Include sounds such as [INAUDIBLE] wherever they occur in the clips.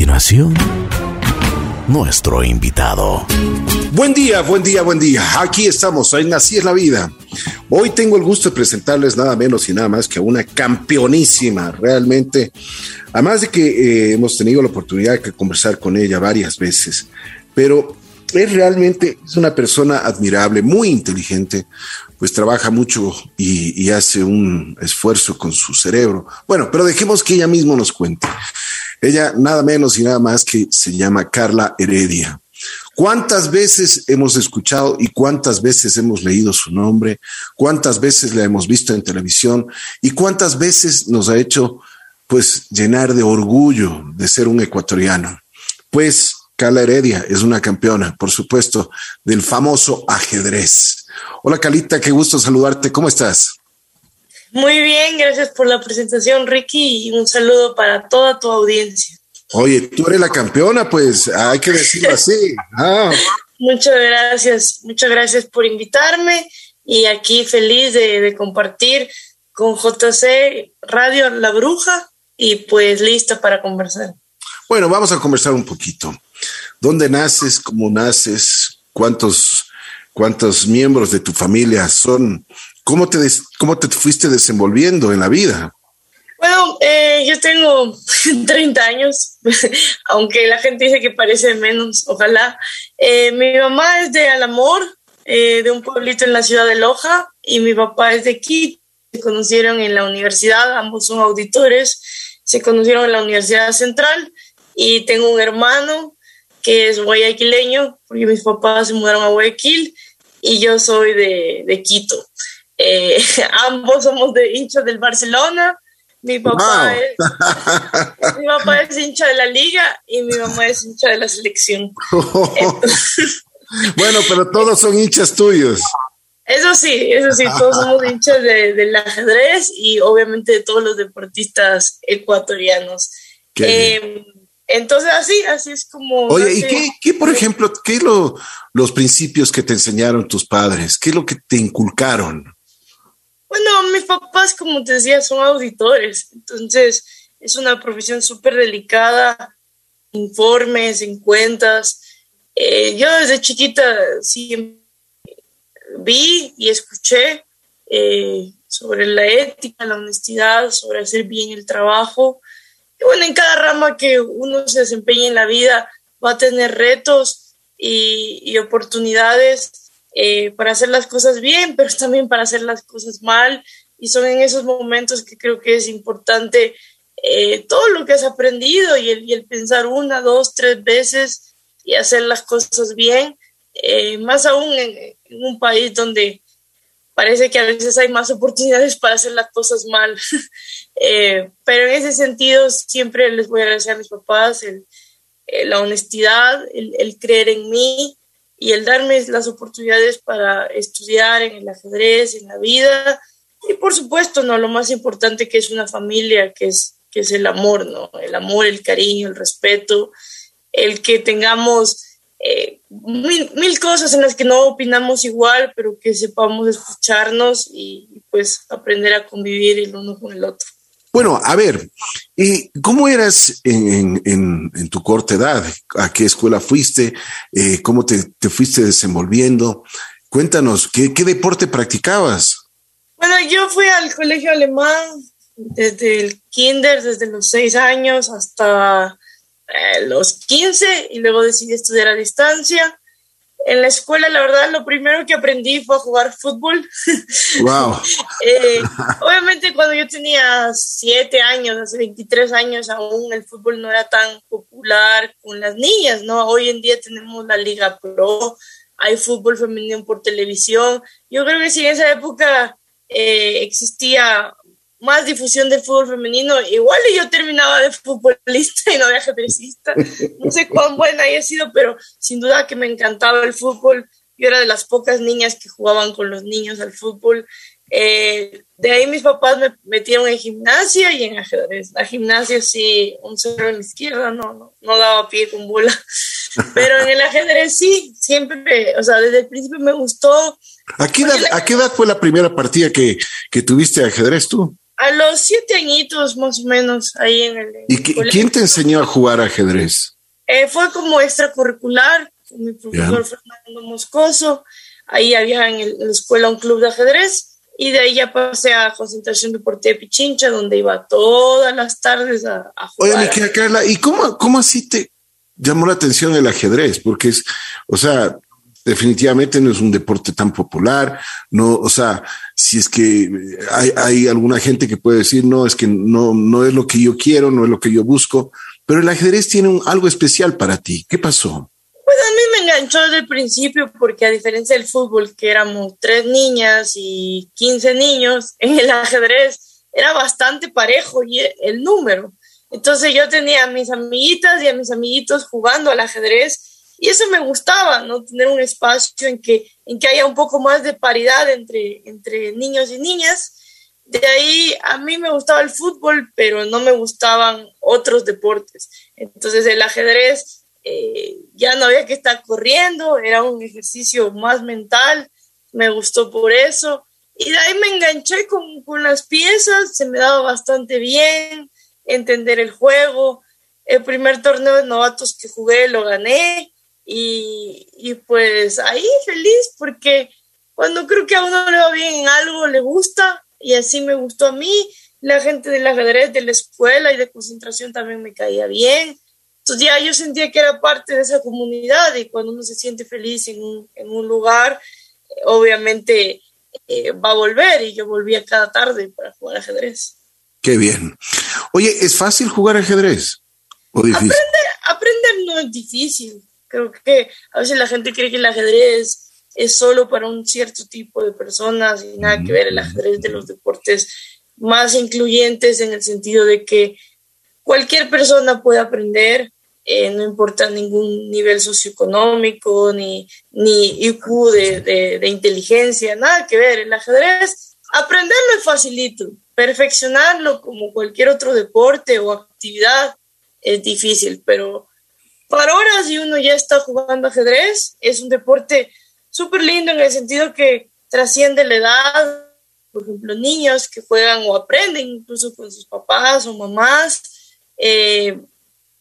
continuación, nuestro invitado. Buen día, buen día, buen día. Aquí estamos, en Así es la vida. Hoy tengo el gusto de presentarles nada menos y nada más que a una campeonísima, realmente. Además de que eh, hemos tenido la oportunidad de conversar con ella varias veces, pero es realmente es una persona admirable, muy inteligente, pues trabaja mucho y, y, hace un esfuerzo con su cerebro. Bueno, pero dejemos que ella misma nos cuente. Ella nada menos y nada más que se llama Carla Heredia. ¿Cuántas veces hemos escuchado y cuántas veces hemos leído su nombre? ¿Cuántas veces la hemos visto en televisión? ¿Y cuántas veces nos ha hecho pues llenar de orgullo de ser un ecuatoriano? Pues Carla Heredia es una campeona, por supuesto, del famoso ajedrez. Hola Calita, qué gusto saludarte. ¿Cómo estás? Muy bien, gracias por la presentación, Ricky, y un saludo para toda tu audiencia. Oye, tú eres la campeona, pues hay que decirlo así. [LAUGHS] Ah. Muchas gracias, muchas gracias por invitarme y aquí feliz de, de, compartir con JC Radio La Bruja y pues lista para conversar. Bueno, vamos a conversar un poquito. ¿Dónde naces? ¿Cómo naces? ¿Cuántos, cuántos miembros de tu familia son? ¿Cómo te, cómo te fuiste desenvolviendo en la vida? Bueno, eh, yo tengo [LAUGHS] 30 años, [LAUGHS] aunque la gente dice que parece menos, ojalá. Eh, mi mamá es de Alamor, eh, de un pueblito en la ciudad de Loja, y mi papá es de Quito. Se conocieron en la universidad, ambos son auditores, se conocieron en la Universidad Central, y tengo un hermano que es guayaquileño, porque mis papás se mudaron a Guayaquil, y yo soy de, de Quito. Eh, [LAUGHS] ambos somos de hinchas del Barcelona. Mi papá, wow. es, mi papá es hincha de la liga y mi mamá es hincha de la selección. Entonces, [LAUGHS] bueno, pero todos son hinchas tuyos. Eso sí, eso sí, todos [LAUGHS] somos hinchas de, del ajedrez y obviamente de todos los deportistas ecuatorianos. Eh, entonces así, así es como... Oye, ¿y qué, qué por ejemplo, qué es lo, los principios que te enseñaron tus padres? ¿Qué es lo que te inculcaron? Bueno, mis papás, como te decía, son auditores, entonces es una profesión súper delicada, informes, en cuentas. Eh, yo desde chiquita sí vi y escuché eh, sobre la ética, la honestidad, sobre hacer bien el trabajo. Y bueno, en cada rama que uno se desempeñe en la vida va a tener retos y, y oportunidades eh, para hacer las cosas bien, [LAUGHS] pero también para hacer las cosas mal. Y son en esos momentos que creo que es importante eh, todo lo que has aprendido y el, y el, pensar una, dos, tres veces y hacer las cosas bien. Eh, más aún en, en, un país donde parece que a veces hay más oportunidades para hacer las cosas mal. [LAUGHS] Eh, pero en ese sentido siempre les voy a agradecer a mis papás el, la honestidad, el, el creer en mí y el darme las oportunidades para estudiar en el ajedrez, en la vida y por supuesto, no lo más importante que es una familia, que es que es el amor, ¿no? El amor, el cariño, el respeto, el que tengamos eh, mil, mil, cosas en las que no opinamos igual, pero que sepamos escucharnos y, y pues aprender a convivir el uno con el otro. Bueno, a ver, ¿y ¿cómo eras en, en, en, tu corta edad? ¿A qué escuela fuiste? Eh, ¿Cómo te, te, fuiste desenvolviendo? Cuéntanos, ¿qué, ¿qué, deporte practicabas? Bueno, yo fui al colegio alemán desde el kinder, desde los seis años hasta eh, los quince y luego decidí estudiar a distancia en la escuela, la verdad, lo primero que aprendí fue a jugar fútbol. [LAUGHS] Wow. eh, [LAUGHS] obviamente, cuando yo tenía siete años, hace 23 años, aún el fútbol no era tan popular con las niñas, ¿no? Hoy en día tenemos la Liga Pro, hay fútbol femenino por televisión. Yo creo que si en esa época eh, existía más difusión del fútbol femenino, igual yo terminaba de futbolista y no de ajedrecista. No sé cuán buena haya sido, pero sin duda que me encantaba el fútbol. Yo era de las pocas niñas que jugaban con los niños al fútbol. Eh, de ahí mis papás me metieron en gimnasia y en ajedrez. La gimnasia sí, un cero en la izquierda, no, no, no daba pie con bola. Pero en el ajedrez sí, siempre, o sea, desde el principio me gustó. ¿A qué edad, ¿a qué edad fue la primera partida que, que tuviste de ajedrez tú? A los siete añitos más o menos, ahí en el... ¿Y quién te enseñó a jugar ajedrez? Eh, fue como extracurricular, con mi profesor Fernando Moscoso. Ahí había en, la escuela un club de ajedrez y de ahí ya pasé a Concentración Deportiva de Pichincha, donde iba todas las tardes a, jugar. Oye, me Carla, ¿y cómo, cómo así te llamó la atención el ajedrez? Porque es, o sea, definitivamente no es un deporte tan popular, no, o sea, si es que hay, hay, alguna gente que puede decir, no, es que no, no es lo que yo quiero, no es lo que yo busco, pero el ajedrez tiene algo especial para ti. ¿Qué pasó? Pues a mí me enganchó desde el principio porque a diferencia del fútbol, que éramos tres niñas y quince niños, en [LAUGHS] el ajedrez era bastante parejo y el número. Entonces yo tenía a mis amiguitas y a mis amiguitos jugando al ajedrez y eso me gustaba, ¿no? Tener un espacio en que, en que haya un poco más de paridad entre, entre niños y niñas. De ahí a mí me gustaba el fútbol, pero no me gustaban otros deportes. Entonces el ajedrez eh, ya no había que estar corriendo, era un ejercicio más mental, me gustó por eso. Y de ahí me enganché con, con las piezas, se me daba bastante bien entender el juego. El primer torneo de novatos que jugué lo gané y, pues ahí feliz porque cuando creo que a uno le va bien en algo, le gusta y así me gustó a mí. La gente del ajedrez, de la escuela y de concentración también me caía bien. Entonces ya yo sentía que era parte de esa comunidad y cuando uno se siente feliz en un, en un lugar, obviamente eh, va a volver y yo volvía cada tarde para jugar ajedrez. Qué bien. Oye, ¿es fácil jugar ajedrez? ¿O difícil? aprender no es difícil. Creo que a veces la gente cree que el ajedrez es solo para un cierto tipo de personas y nada que ver el ajedrez de los deportes más incluyentes en el sentido de que cualquier persona puede aprender, eh, no importa ningún nivel socioeconómico ni, ni IQ de, de, inteligencia, nada que ver. El ajedrez, aprenderlo es facilito, perfeccionarlo como cualquier otro deporte o actividad es difícil, pero para horas y uno ya está jugando ajedrez. Es un deporte súper lindo en el sentido que trasciende la edad. Por ejemplo, niños que juegan o aprenden incluso con sus papás o mamás, eh,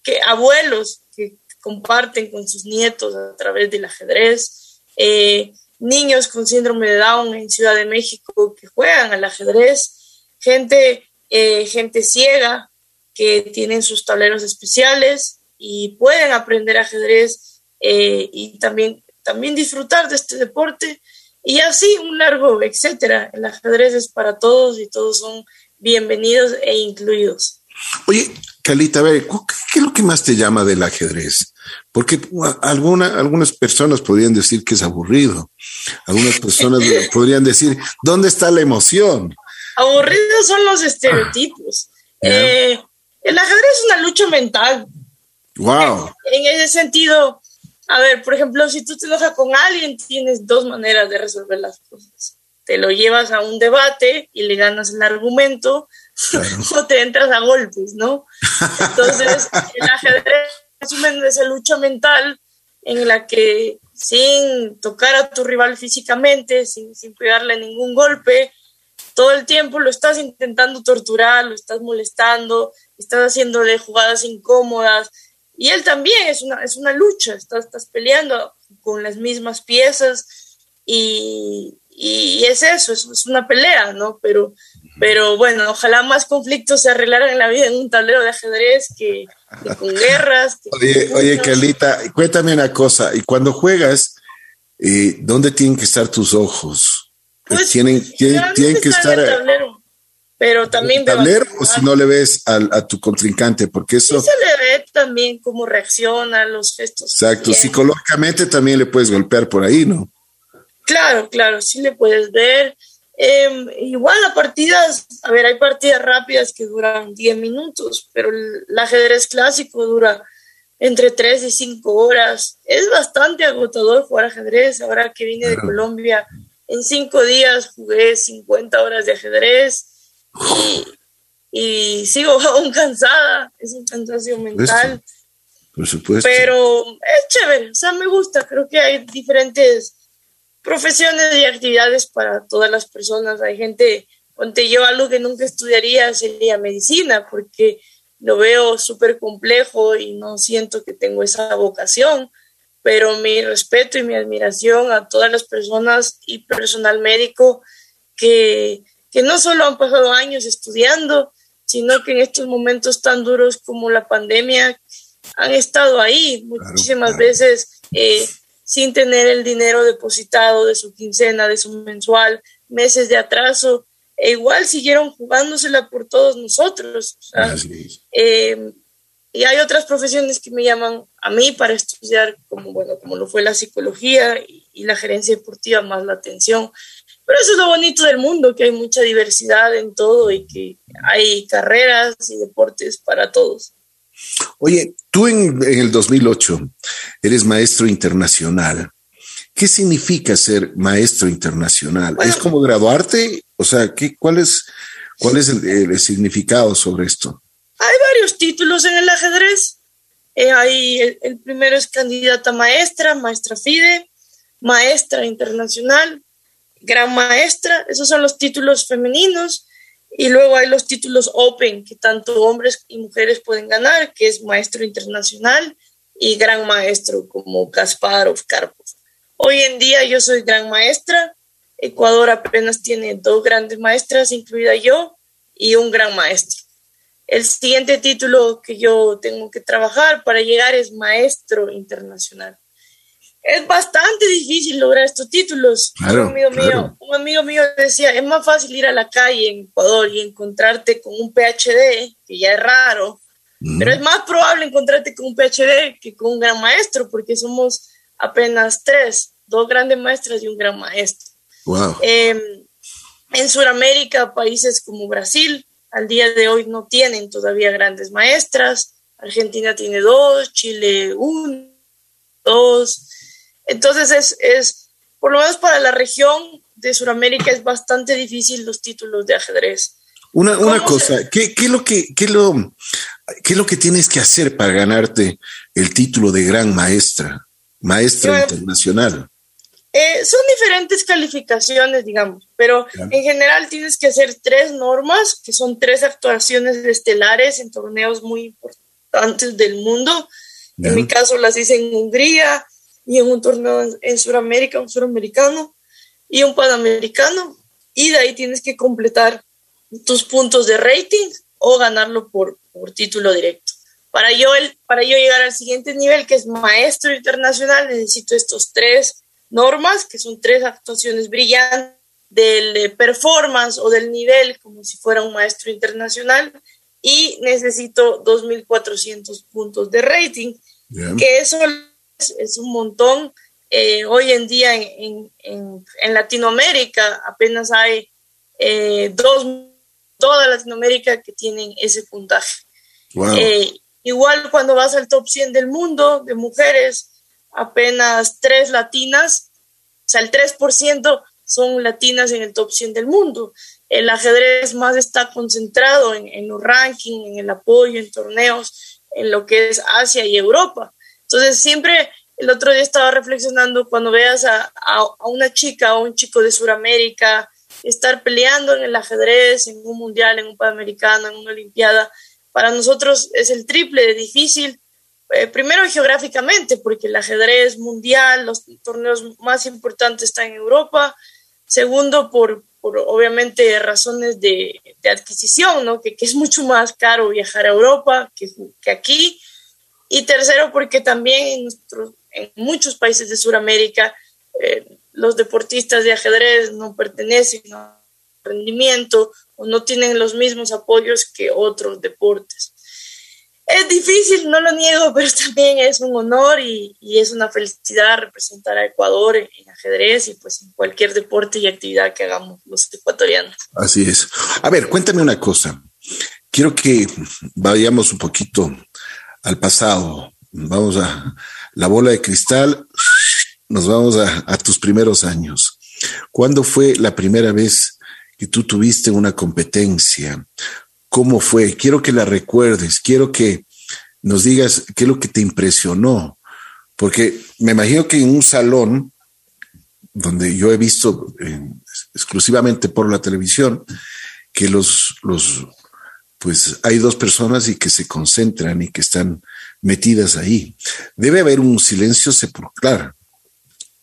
que abuelos que comparten con sus nietos a través del ajedrez, eh, niños con síndrome de Down en Ciudad de México que juegan al ajedrez, gente, eh, gente ciega que tienen sus tableros especiales, y pueden aprender ajedrez eh, y también, también disfrutar de este deporte y así un largo, etcétera. El ajedrez es para todos y todos son bienvenidos e incluidos. Oye, Calita, a ver, ¿qué es lo que más te llama del ajedrez? Porque alguna, algunas personas podrían decir que es aburrido. Algunas personas [LAUGHS] podrían decir, ¿dónde está la emoción? Aburridos son los estereotipos. Eh, el ajedrez es una lucha mental. Wow. En, ese sentido, a ver, por ejemplo, si tú te enojas con alguien, tienes dos maneras de resolver las cosas. Te lo llevas a un debate y le ganas el argumento, [LAUGHS] o te entras a golpes, ¿no? Entonces, [LAUGHS] el ajedrez es esa lucha mental en la que sin tocar a tu rival físicamente, sin, sin pegarle ningún golpe, todo el tiempo lo estás intentando torturar, lo estás molestando, estás haciéndole jugadas incómodas, y él también es una, es una lucha, estás, estás peleando con las mismas piezas y, y es eso, es, es, una pelea, ¿no? Pero, pero bueno, ojalá más conflictos se arreglaran en la vida en un tablero de ajedrez que, con [LAUGHS] guerras. oye, oye, Carlita, cuéntame una cosa, y cuando juegas, eh, ¿dónde tienen que estar tus ojos? Pues, tienen, tienen, tienen que estar pero también tablero o si no le ves a, tu contrincante, porque eso... se le ve también cómo reacciona, los gestos. Exacto, psicológicamente también le puedes golpear por ahí, ¿no? Claro, claro, sí le puedes ver. Em, igual las partidas, a ver, hay partidas rápidas que duran 10 minutos, pero el, ajedrez clásico dura entre 3 y 5 horas. Es bastante agotador jugar ajedrez. Ahora que vine de Colombia, en 5 días jugué 50 horas de ajedrez y, sigo [LAUGHS] aún cansada, es un cansancio mental. Por supuesto. Pero es chévere, o sea, me gusta, creo que hay diferentes profesiones y actividades para todas las personas. Hay gente, Ponte yo algo que nunca estudiaría sería medicina, porque lo veo súper complejo y no siento que tengo esa vocación, pero mi respeto y mi admiración a todas las personas y personal médico que, que no solo han pasado años estudiando, sino que en estos momentos tan duros como la pandemia han estado ahí muchísimas veces eh, sin tener el dinero depositado de su quincena, de su mensual, meses de atraso e igual siguieron jugándosela por todos nosotros. Eh, y hay otras profesiones que me llaman a mí para estudiar, como, bueno, como lo fue la psicología y, la gerencia deportiva, más la atención. Pero eso es lo bonito del mundo, que hay mucha diversidad en todo y que hay carreras y deportes para todos. Oye, tú en, en el 2008 eres maestro internacional. ¿Qué significa ser maestro internacional? ¿Es como graduarte? O sea, ¿qué, cuál es, cuál es el, significado sobre esto? Hay varios títulos en el ajedrez. Eh, hay, el, primero es candidata maestra, maestra FIDE, maestra internacional, gran maestra. Esos son los títulos femeninos. Y luego hay los títulos Open, que tanto hombres y mujeres pueden ganar, que es maestro internacional y gran maestro, como Kasparov, Karpov. Hoy en día yo soy gran maestra. Ecuador apenas tiene dos grandes maestras, incluida yo, y un gran maestro. El siguiente título que yo tengo que trabajar para llegar es maestro internacional. Es bastante difícil lograr estos títulos. un, amigo mío, un amigo mío decía, es más fácil ir a la calle en Ecuador y encontrarte con un PhD, que ya es raro, pero es más probable encontrarte con un PhD que con un gran maestro, porque somos apenas tres, dos grandes maestras y un gran maestro. Em, en Sudamérica, países como Brasil, al día de hoy no tienen todavía grandes maestras. Argentina tiene dos, Chile uno, dos. Entonces es, es, por lo menos para la región de Sudamérica es bastante difícil los títulos de ajedrez. Una, una cosa, ¿qué, qué, lo que, qué, lo, ¿qué es lo que tienes que hacer para ganarte el título de gran maestra? maestra internacional. Eh, son diferentes calificaciones, digamos, pero en general tienes que hacer tres normas, que son tres actuaciones estelares en torneos muy importantes del mundo. En mi caso las hice en Hungría y en un torneo en, Sudamérica, un suramericano y un panamericano. Y de ahí tienes que completar tus puntos de rating o ganarlo por, por título directo. Para yo, el, para yo llegar al siguiente nivel, que es maestro internacional, necesito estos tres normas, que son tres actuaciones brillantes del performance o del nivel, como si fuera un maestro internacional, y necesito 2.400 puntos de rating, que eso es, un montón. Eh, hoy en día en, en, en, Latinoamérica apenas hay eh, dos, toda Latinoamérica que tienen ese puntaje. Wow. Igual cuando vas al top 100 del mundo de mujeres, apenas tres latinas, o sea, el 3% son latinas en el top 100 del mundo. El ajedrez más está concentrado en, los rankings, en el apoyo, en torneos, en lo que es Asia y Europa. Entonces, siempre el otro día estaba reflexionando cuando veas a, una chica o un chico de Sudamérica estar peleando en el ajedrez, en un mundial, en un panamericano, en una olimpiada, para nosotros es el triple de difícil, eh, primero geográficamente, porque el ajedrez mundial, los torneos más importantes están en Europa, segundo por, obviamente razones de, adquisición, ¿no? que, es mucho más caro viajar a Europa que aquí, y tercero porque también en, en muchos países de Sudamérica eh, los deportistas de ajedrez no pertenecen a rendimiento o no tienen los mismos apoyos que otros deportes. Es difícil, no lo niego, [LAUGHS] pero también es un honor y, es una felicidad representar a Ecuador en, ajedrez y pues en cualquier deporte y actividad que hagamos los ecuatorianos. Así es. A ver, cuéntame una cosa. Quiero que vayamos un poquito al pasado. Vamos a la bola de cristal. Nos vamos a, tus primeros años. ¿Cuándo fue la primera vez que tú tuviste una competencia. ¿Cómo fue? Quiero que la recuerdes, quiero que nos digas qué es lo que te impresionó, porque me imagino que en un salón donde yo he visto exclusivamente por la televisión, que los, los, pues hay dos personas y que se concentran y que están metidas ahí. Debe haber un silencio sepulcral.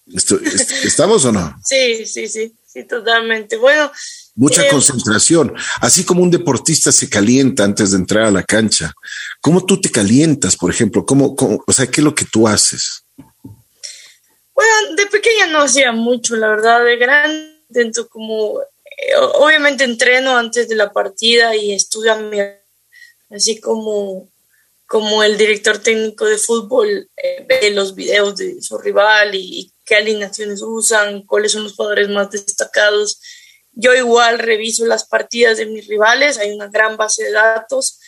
[LAUGHS] ¿Estamos o no? Sí, sí, sí, sí, totalmente. Bueno. Mucha eh, concentración, así como un deportista se calienta antes de entrar a la cancha. ¿Cómo tú te calientas, por ejemplo? ¿Cómo, o sea, qué es lo que tú haces? Bueno, de pequeña no hacía mucho, la verdad. De grande intento como, obviamente entreno antes de la partida y estudio a mi, así como como el director técnico de fútbol eh, ve los videos de su rival y, qué alineaciones usan, cuáles son los jugadores más destacados. Yo igual reviso las partidas de mis rivales, hay una gran base de datos.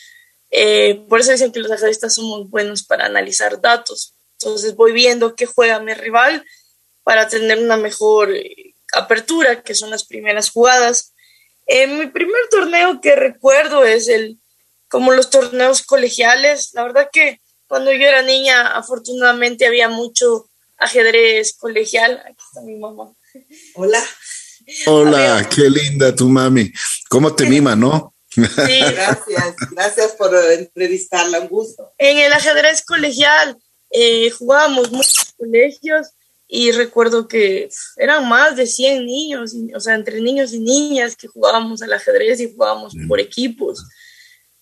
Eh, por eso dicen que los ajedristas somos buenos para analizar datos. Entonces voy viendo qué juega mi rival para tener una mejor apertura, que son las primeras jugadas. En mi primer torneo que recuerdo es el como los torneos colegiales. La verdad que cuando yo era niña, afortunadamente había mucho ajedrez colegial. Aquí está mi mamá. Hola. Hola, qué linda tu mami. ¿Cómo te mima, no? Sí. [LAUGHS] Gracias, gracias por entrevistarla, un gusto. En el ajedrez colegial eh, jugábamos muchos colegios y recuerdo que eran más de 100 niños, o sea, entre niños y niñas que jugábamos al ajedrez y jugábamos por equipos.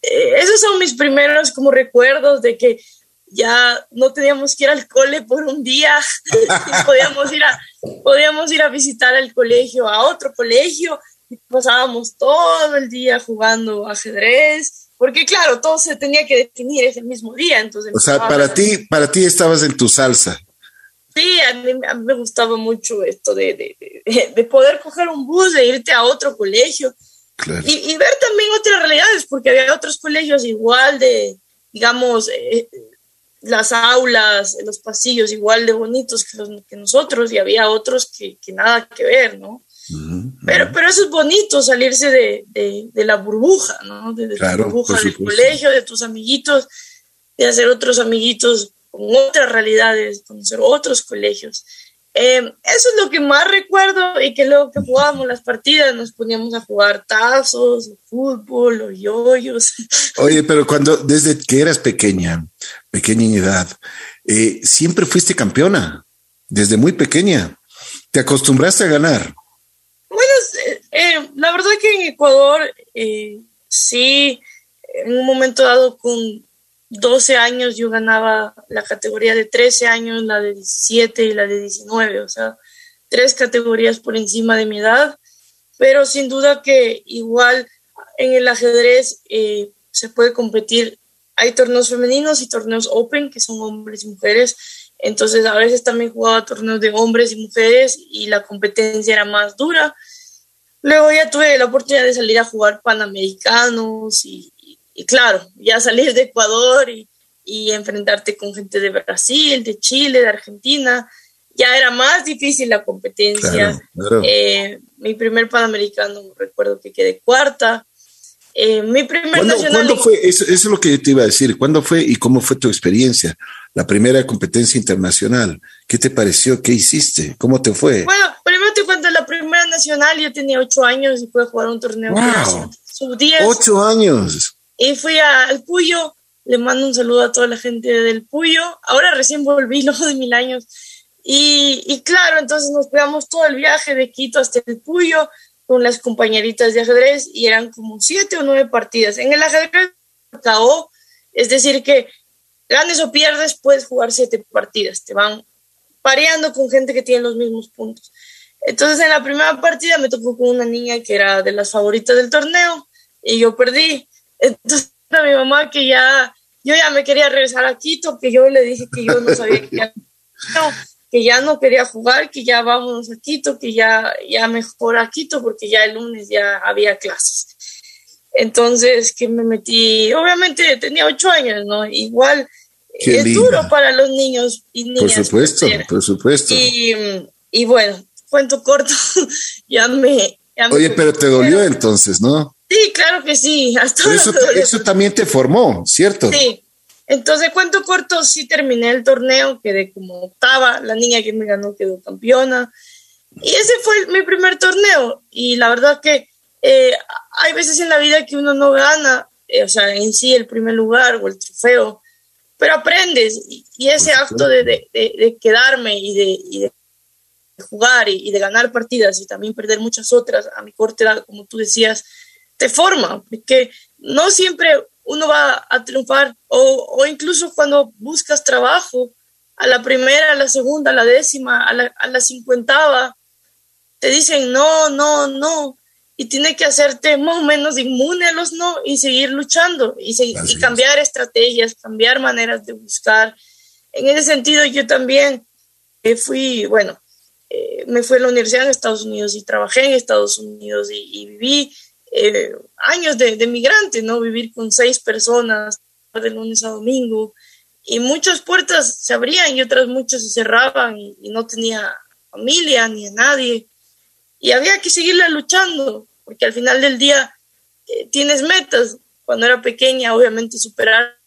Eh, esos son mis primeros como recuerdos de que ya no teníamos que ir al cole por un día, [LAUGHS] podíamos, ir a, podíamos ir a visitar el colegio, a otro colegio, y pasábamos todo el día jugando ajedrez, porque claro, todo se tenía que definir ese mismo día. Entonces o sea, para ti, para ti estabas en tu salsa. Sí, a mí, me gustaba mucho esto de, de, de, poder coger un bus, de irte a otro colegio y, ver también otras realidades, porque había otros colegios igual de, digamos, eh, las aulas, los pasillos igual de bonitos que, los, que nosotros, y había otros que, que nada que ver, ¿no? Pero, pero eso es bonito, salirse de, de, la burbuja, ¿no? De, la burbuja del colegio, de tus amiguitos, de hacer otros amiguitos con otras realidades, conocer otros colegios. Eh, eso es lo que más recuerdo y que luego que jugábamos las partidas nos poníamos a jugar tazos, fútbol o yoyos. [LAUGHS] Oye, pero cuando desde que eras pequeña, pequeña en edad, eh, siempre fuiste campeona, desde muy pequeña. ¿Te acostumbraste a ganar? Bueno, eh, la verdad que en Ecuador sí, en un momento dado con 12 años yo ganaba la categoría de 13 años, la de 17 y la de 19, o sea, tres categorías por encima de mi edad, pero sin duda que igual en el ajedrez eh, se puede competir. Hay torneos femeninos y torneos open, que son hombres y mujeres, entonces a veces también jugaba torneos de hombres y mujeres y la competencia era más dura. Luego ya tuve la oportunidad de salir a jugar panamericanos y, y claro, ya salir de Ecuador y, enfrentarte con gente de Brasil, de Chile, de Argentina, ya era más difícil la competencia. Eh, mi primer Panamericano, recuerdo que quedé cuarta. Eh, mi primer ¿Cuándo, fue? Eso, es lo que yo te iba a decir. ¿Cuándo fue y cómo fue tu experiencia? La primera competencia internacional. ¿Qué te pareció? ¿Qué hiciste? ¿Cómo te fue? Bueno, primero te cuento, la primera nacional yo tenía ocho años y a jugar un torneo. Wow. Ocho años. Y fui al Puyo, le mando un saludo a toda la gente del Puyo. Ahora recién volví, [LAUGHS] luego de mil años. Y, y claro, entonces nos pegamos todo el viaje de Quito hasta el Puyo con las compañeritas de ajedrez y eran como siete o nueve partidas. En el ajedrez KO, es decir, que ganes o pierdes, puedes jugar siete partidas. Te van pareando con gente que tiene los mismos puntos. Entonces, en la primera partida me tocó con una niña que era de las favoritas del torneo y yo perdí. Entonces a mi mamá que ya, yo ya me quería regresar a Quito, que yo le dije que yo no sabía que ya no, que ya no quería jugar, que ya vámonos a Quito, que ya, ya mejor a Quito, porque ya el lunes ya había clases. Entonces, que me metí, obviamente tenía ocho años, ¿no? Igual es duro para los niños y niñas. Por supuesto, por supuesto. Y, y, bueno, cuento corto, [LAUGHS] ya me... Oye, pero te dolió entonces, ¿no? Sí, claro que sí. Hasta eso, eso también te formó, ¿cierto? Sí. Entonces, cuento corto, sí terminé el torneo, quedé como octava, la niña que me ganó quedó campeona. Y ese fue mi primer torneo. Y la verdad que eh, hay veces en la vida que uno no gana, eh, o sea, en sí el primer lugar o el trofeo, pero aprendes y, ese acto de, de, quedarme y de, jugar y, de ganar partidas y también perder muchas otras a mi corte edad, como tú decías, te forma, porque no siempre uno va a triunfar o, o incluso cuando buscas trabajo, a la primera, a la segunda, a la décima, a la, a la cincuentava, te dicen no, no, no, y tiene que hacerte más o menos inmune a los no y seguir luchando y, y cambiar estrategias, cambiar maneras de buscar. En ese sentido, yo también eh, fui, bueno, eh, me fui a la universidad en Estados Unidos y trabajé en Estados Unidos y, viví eh, años de, de, migrante, ¿no? Vivir con seis personas de lunes a domingo y muchas puertas se abrían y otras muchas se cerraban y, no tenía familia ni a nadie y había que seguirla luchando, porque al final del día eh, tienes metas. Cuando era pequeña, obviamente superar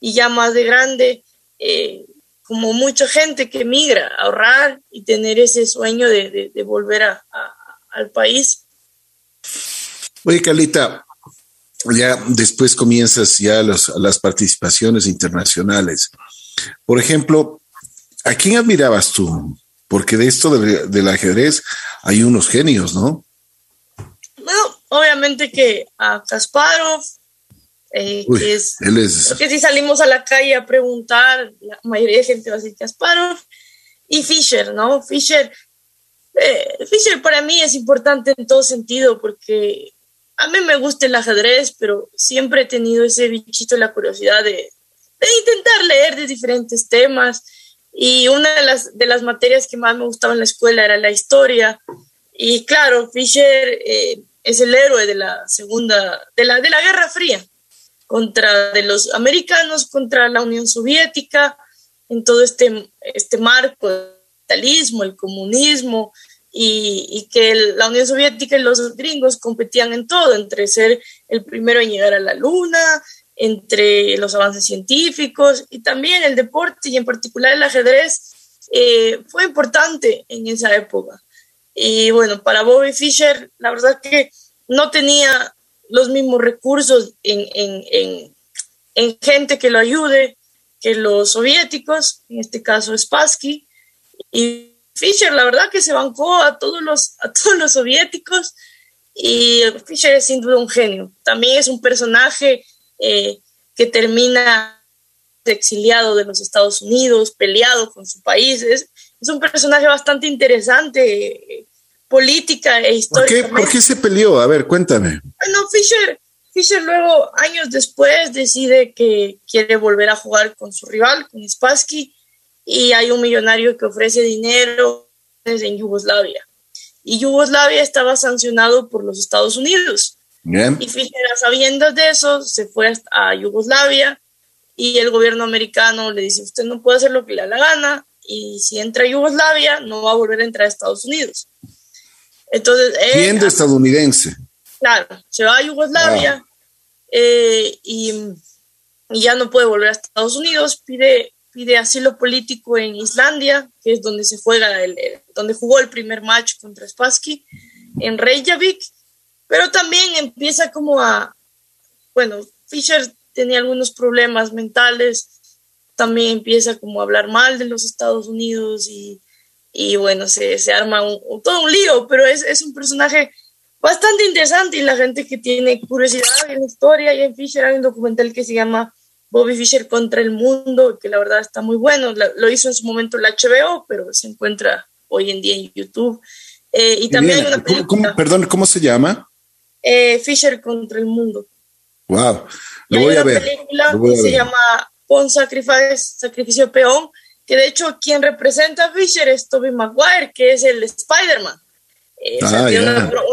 y ya más de grande, eh, como mucha gente que migra, ahorrar y tener ese sueño de, volver a, al país. Oye, Carlita, ya después comienzas ya las participaciones internacionales. Por ejemplo, ¿a quién admirabas tú? Porque de esto del, ajedrez hay unos genios, ¿no? Bueno, obviamente que a Kasparov, eh, que es, él es... Porque si salimos a la calle a preguntar, la mayoría de gente va a decir Kasparov, y Fischer, ¿no? Fischer, eh, Fischer para mí es importante en todo sentido porque a mí me gusta el ajedrez, pero siempre he tenido ese bichito, la curiosidad de, intentar leer de diferentes temas y una de las, de las materias que más me gustaba en la escuela era la historia. Y claro, Fischer eh, es el héroe de la segunda, de la, de la Guerra Fría, contra de los americanos, contra la Unión Soviética, en todo este, este marco del capitalismo, el comunismo, y, y, que la Unión Soviética y los gringos competían en todo, entre ser el primero en llegar a la luna, entre los avances científicos y también el deporte y en particular el ajedrez eh, fue importante en esa época. Y bueno, para Bobby Fischer, la verdad que no tenía los mismos recursos en, en, en, gente que lo ayude que los soviéticos, en este caso Spassky, y Fischer la verdad que se bancó a todos los, a todos los soviéticos y Fischer es sin duda un genio. También es un personaje eh, que termina exiliado de los Estados Unidos, peleado con su país. Es, un personaje bastante interesante, eh, política e histórica. ¿Por, qué, se peleó? A ver, cuéntame. Bueno, Fisher, Fisher luego, años después, decide que quiere volver a jugar con su rival, con Spassky, y hay un millonario que ofrece dinero en Yugoslavia. Y Yugoslavia estaba sancionado por los Estados Unidos. Y Fischer, sabiendo de eso, se fue a Yugoslavia y el gobierno americano le dice, usted no puede hacer lo que le da la gana y si entra a Yugoslavia no va a volver a entrar a Estados Unidos. Entonces, Siendo estadounidense. Claro, se va a Yugoslavia eh, y, ya no puede volver a Estados Unidos, pide, pide asilo político en Islandia, que es donde se juega, el, donde jugó el primer match contra Spassky, en Reykjavik, pero también empieza como a, bueno, Fisher tenía algunos problemas mentales, también empieza como a hablar mal de los Estados Unidos y, y bueno, se, se arma un, todo un lío, pero es, es, un personaje bastante interesante y la gente que tiene curiosidad en la historia y en Fisher hay un documental que se llama Bobby Fischer contra el mundo, que la verdad está muy bueno, lo hizo en su momento la HBO, pero se encuentra hoy en día en YouTube. Eh, y también hay una película, perdón, ¿cómo se llama? eh, Fisher contra el mundo. Wow, lo voy a ver. película que se llama Pon Sacrifice, Sacrificio Peón, que de hecho quien representa a Fisher es Tobey Maguire, que es el Spider-Man. Eh, ah,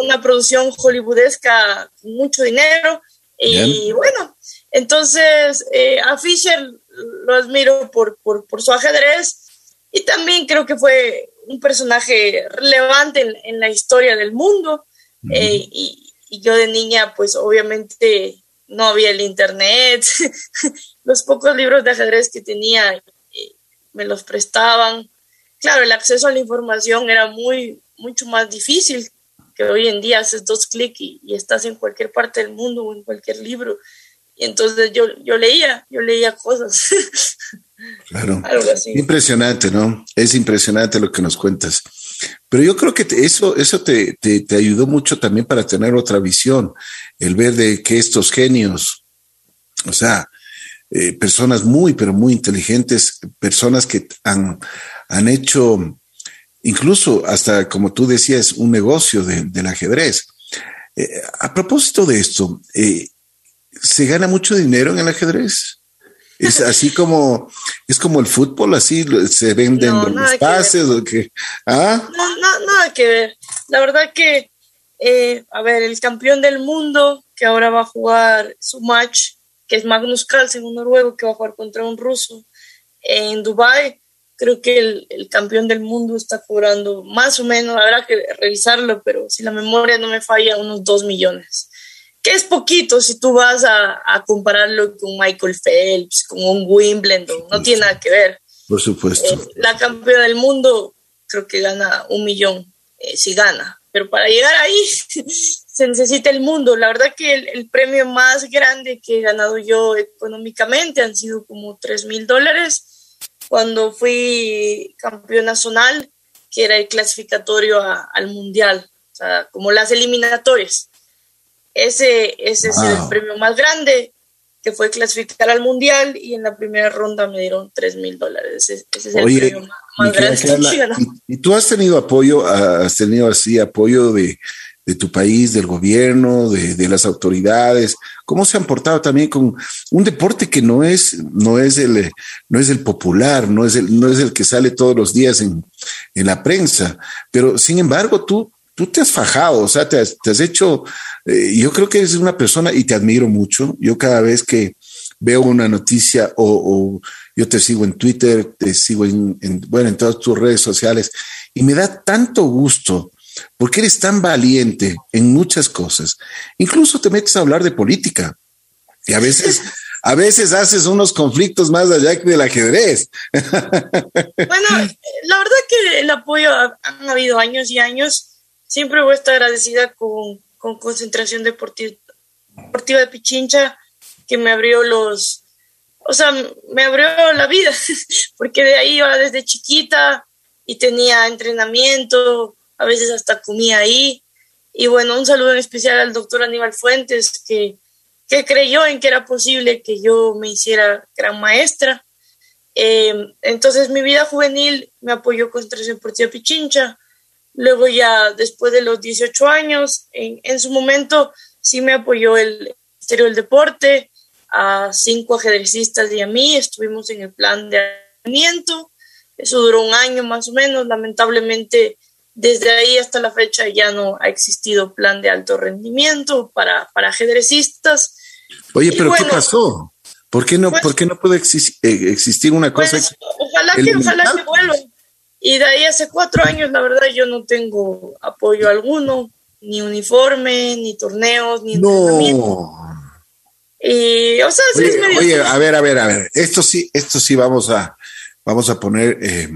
una, producción hollywoodesca con mucho dinero. Y bueno, entonces eh, a Fisher lo admiro por, por, por, su ajedrez y también creo que fue un personaje relevante en, en la historia del mundo. Eh, y, y yo de niña, pues obviamente no había el internet, [LAUGHS] los pocos libros de ajedrez que tenía eh, me los prestaban. Claro, el acceso a la información era muy, mucho más difícil que hoy en día haces dos clics y, y, estás en cualquier parte del mundo o en cualquier libro. Y entonces yo, yo leía, yo leía cosas. [LAUGHS] Claro. Impresionante, ¿no? Es impresionante lo que nos cuentas. Pero yo creo que eso, eso te, te, te, ayudó mucho también para tener otra visión, el ver de que estos genios, o sea, eh, personas muy, pero muy inteligentes, personas que han, han hecho incluso hasta, como tú decías, un negocio de, del ajedrez. Eh, a propósito de esto, eh, ¿se gana mucho dinero en el ajedrez? Es [LAUGHS] así como, es como el fútbol, así se venden los pases o que, ¿ah? No, no, nada que ver. La verdad que, eh, a ver, el campeón del mundo que ahora va a jugar su match, que es Magnus Carlsen, un noruego que va a jugar contra un ruso en Dubai, creo que el, el, campeón del mundo está cobrando más o menos, habrá que revisarlo, pero si la memoria no me falla, unos dos millones. Que es poquito si tú vas a, a compararlo con Michael Phelps, con un Wimbledon, no tiene nada que ver. Por supuesto. Eh, la campeona del mundo creo que gana un millón, eh, si gana, pero para llegar ahí [LAUGHS] se necesita el mundo. La verdad que el, el, premio más grande que he ganado yo económicamente han sido como tres mil dólares cuando fui campeón nacional, que era el clasificatorio a, al mundial, o sea, como las eliminatorias. Ese, ese wow. es el premio más grande, que fue clasificar al mundial y en la primera ronda me dieron 3 mil dólares. Ese, ese, es Oye, el premio más, más grande [LAUGHS] ¿y, ¿Y tú has tenido apoyo, has tenido así apoyo de, de tu país, del gobierno, de, de, las autoridades, cómo se han portado también con un deporte que no es, no es el, no es el popular, no es el, no es el que sale todos los días en, en la prensa, pero sin embargo tú, tú te has fajado, o sea, te has, te has hecho, eh, yo creo que eres una persona y te admiro mucho. Yo cada vez que veo una noticia o, o yo te sigo en Twitter, te sigo en, en, bueno, en todas tus redes sociales y me da tanto gusto porque eres tan valiente en muchas cosas. Incluso te metes a hablar de política y a veces, a veces haces unos conflictos más allá que del ajedrez. [LAUGHS] Bueno, la verdad que el apoyo han habido años y años. Siempre voy a estar agradecida con, con Concentración Deportiva, Deportiva de Pichincha, que me abrió los, o sea, me abrió la vida, [LAUGHS] porque de ahí iba desde chiquita y tenía entrenamiento, a veces hasta comía ahí. Y bueno, un saludo en especial al doctor Aníbal Fuentes, que, que creyó en que era posible que yo me hiciera gran maestra. Eh, entonces mi vida juvenil me apoyó Concentración Deportiva Pichincha. Luego ya después de los 18 años, en, en su momento sí me apoyó el Ministerio del Deporte, a cinco ajedrecistas y a mí, estuvimos en el plan de entrenamiento. Eso duró un año más o menos. Lamentablemente desde ahí hasta la fecha ya no ha existido plan de alto rendimiento para, para ajedrecistas. Oye, pero bueno, ¿qué pasó? ¿Por qué no, pues, ¿por qué no puede existir, eh, existir una cosa? Pues, ojalá que, ojalá que vuelva. Y de ahí hace cuatro años, la verdad, yo no tengo apoyo alguno, ni uniforme, ni torneos, ni no. Y, o sea, oye, es medio oye, a ver, a ver, a ver, esto sí, esto sí vamos a, vamos a poner eh,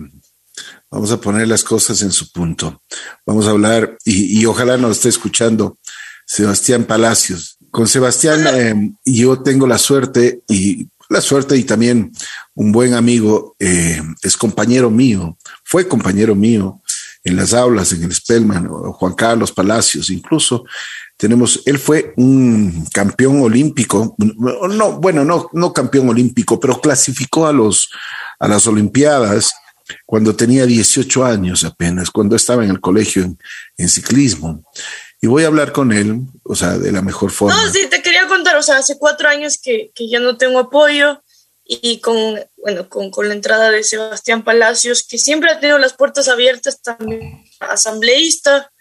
Vamos a poner las cosas en su punto. Vamos a hablar y, y ojalá nos esté escuchando Sebastián Palacios. Con Sebastián eh, yo tengo la suerte y la suerte y también un buen amigo, eh, es compañero mío, fue compañero mío en las aulas, en el Spellman, Juan Carlos Palacios, incluso tenemos, él fue un campeón olímpico, no, bueno, no, no campeón olímpico, pero clasificó a los, a las Olimpiadas cuando tenía 18 años apenas, cuando estaba en el colegio en, en, ciclismo. Y voy a hablar con él, o sea, de la mejor forma. No, sí, te quería contar, o sea, hace cuatro años que, que ya no tengo apoyo y con, bueno, con, con, la entrada de Sebastián Palacios, que siempre ha tenido las puertas abiertas también asambleísta,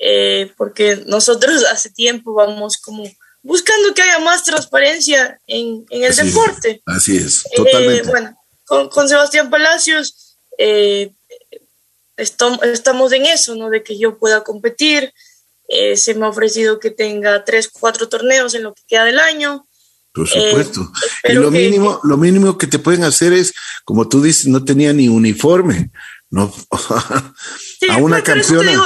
eh, porque nosotros [LAUGHS] hace tiempo vamos como buscando que haya más transparencia en, en el así deporte. Es, así es, totalmente. Eh, bueno, con, con Sebastián Palacios eh, estamos en eso, ¿no? De que yo pueda competir. Eh, se me ha ofrecido que tenga tres, cuatro torneos en lo que queda del año. Por supuesto. Eh, y lo que, mínimo, lo mínimo que te pueden hacer es, como tú dices, no tenía ni uniforme. No, [LAUGHS] sí, a una campeona. Digo,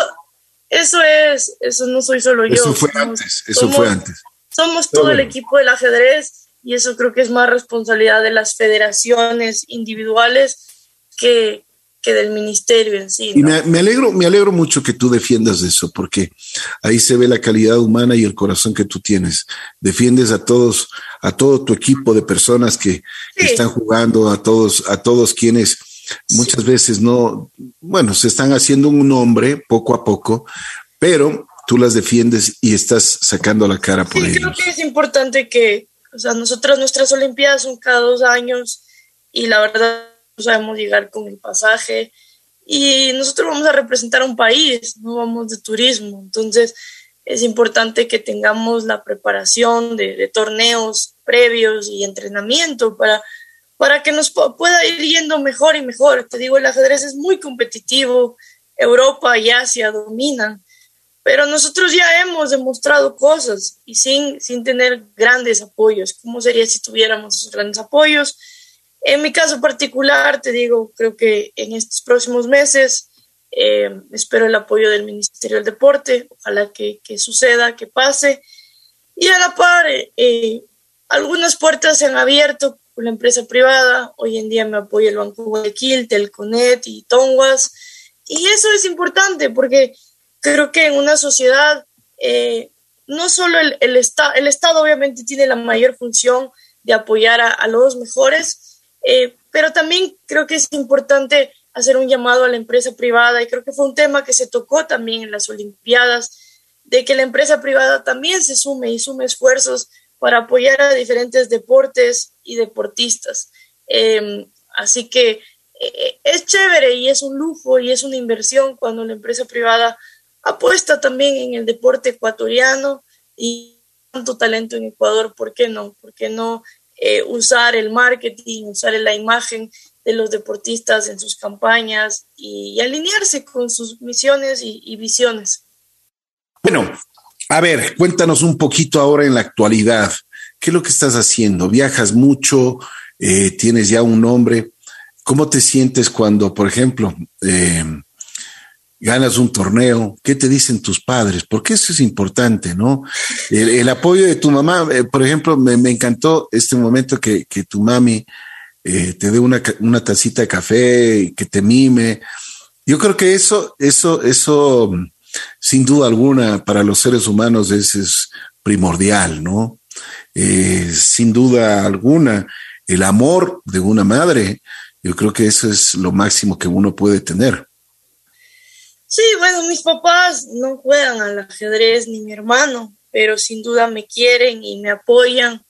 eso es, eso no soy solo yo. Eso fue antes, eso fue antes. Somos todo el equipo del ajedrez y eso creo que es más responsabilidad de las federaciones individuales que, que del ministerio en sí. Y me, alegro, me alegro mucho que tú defiendas eso, porque ahí se ve la calidad humana y el corazón que tú tienes. Defiendes a todos, a todo tu equipo de personas que, están jugando, a todos, a todos quienes muchas veces no, bueno, se están haciendo un nombre poco a poco, pero tú las defiendes y estás sacando la cara por sí, Creo que es importante que, o sea, nosotros nuestras Olimpiadas son cada dos años y la verdad sabemos llegar con el pasaje y nosotros vamos a representar a un país, no vamos de turismo, entonces es importante que tengamos la preparación de, torneos previos y entrenamiento para, para que nos pueda ir yendo mejor y mejor. Te digo, el ajedrez es muy competitivo, Europa y Asia dominan, pero nosotros ya hemos demostrado cosas y sin, sin tener grandes apoyos. ¿Cómo sería si tuviéramos esos grandes apoyos? En mi caso particular, te digo, creo que en estos próximos meses eh, espero el apoyo del Ministerio del Deporte, ojalá que, que suceda, que pase. Y a la par, eh, algunas puertas se han abierto con la empresa privada. Hoy en día me apoya el Banco Guayaquil, Telconet y Tonguas. Y eso es importante porque creo que en una sociedad, eh, no solo el, el, el, Estado obviamente tiene la mayor función de apoyar a, los mejores, eh, pero también creo que es importante hacer un llamado a la empresa privada y creo que fue un tema que se tocó también en las Olimpiadas, de que la empresa privada también se sume y sume esfuerzos para apoyar a diferentes deportes y deportistas. Em, así que eh, es chévere y es un lujo y es una inversión cuando la empresa privada apuesta también en el deporte ecuatoriano y tanto talento en Ecuador, ¿por qué no? ¿Por qué no eh, usar el marketing, usar la imagen de los deportistas en sus campañas y, alinearse con sus misiones y, visiones? Bueno, a ver, cuéntanos un poquito ahora en la actualidad. ¿Qué es lo que estás haciendo? ¿Viajas mucho? Eh, ¿Tienes ya un nombre? ¿Cómo te sientes cuando, por ejemplo, eh, ganas un torneo, ¿qué te dicen tus padres? Porque eso es importante, ¿no? El, apoyo de tu mamá, eh, por ejemplo, me, encantó este momento que, tu mami eh, te dé una, una, tacita de café, que te mime. Yo creo que eso, eso, eso, sin duda alguna, para los seres humanos es, es primordial, ¿no? Eh, sin duda alguna, el amor de una madre, yo creo que eso es lo máximo que uno puede tener. Sí, bueno, mis papás no juegan al ajedrez ni mi hermano, pero sin duda me quieren y me apoyan.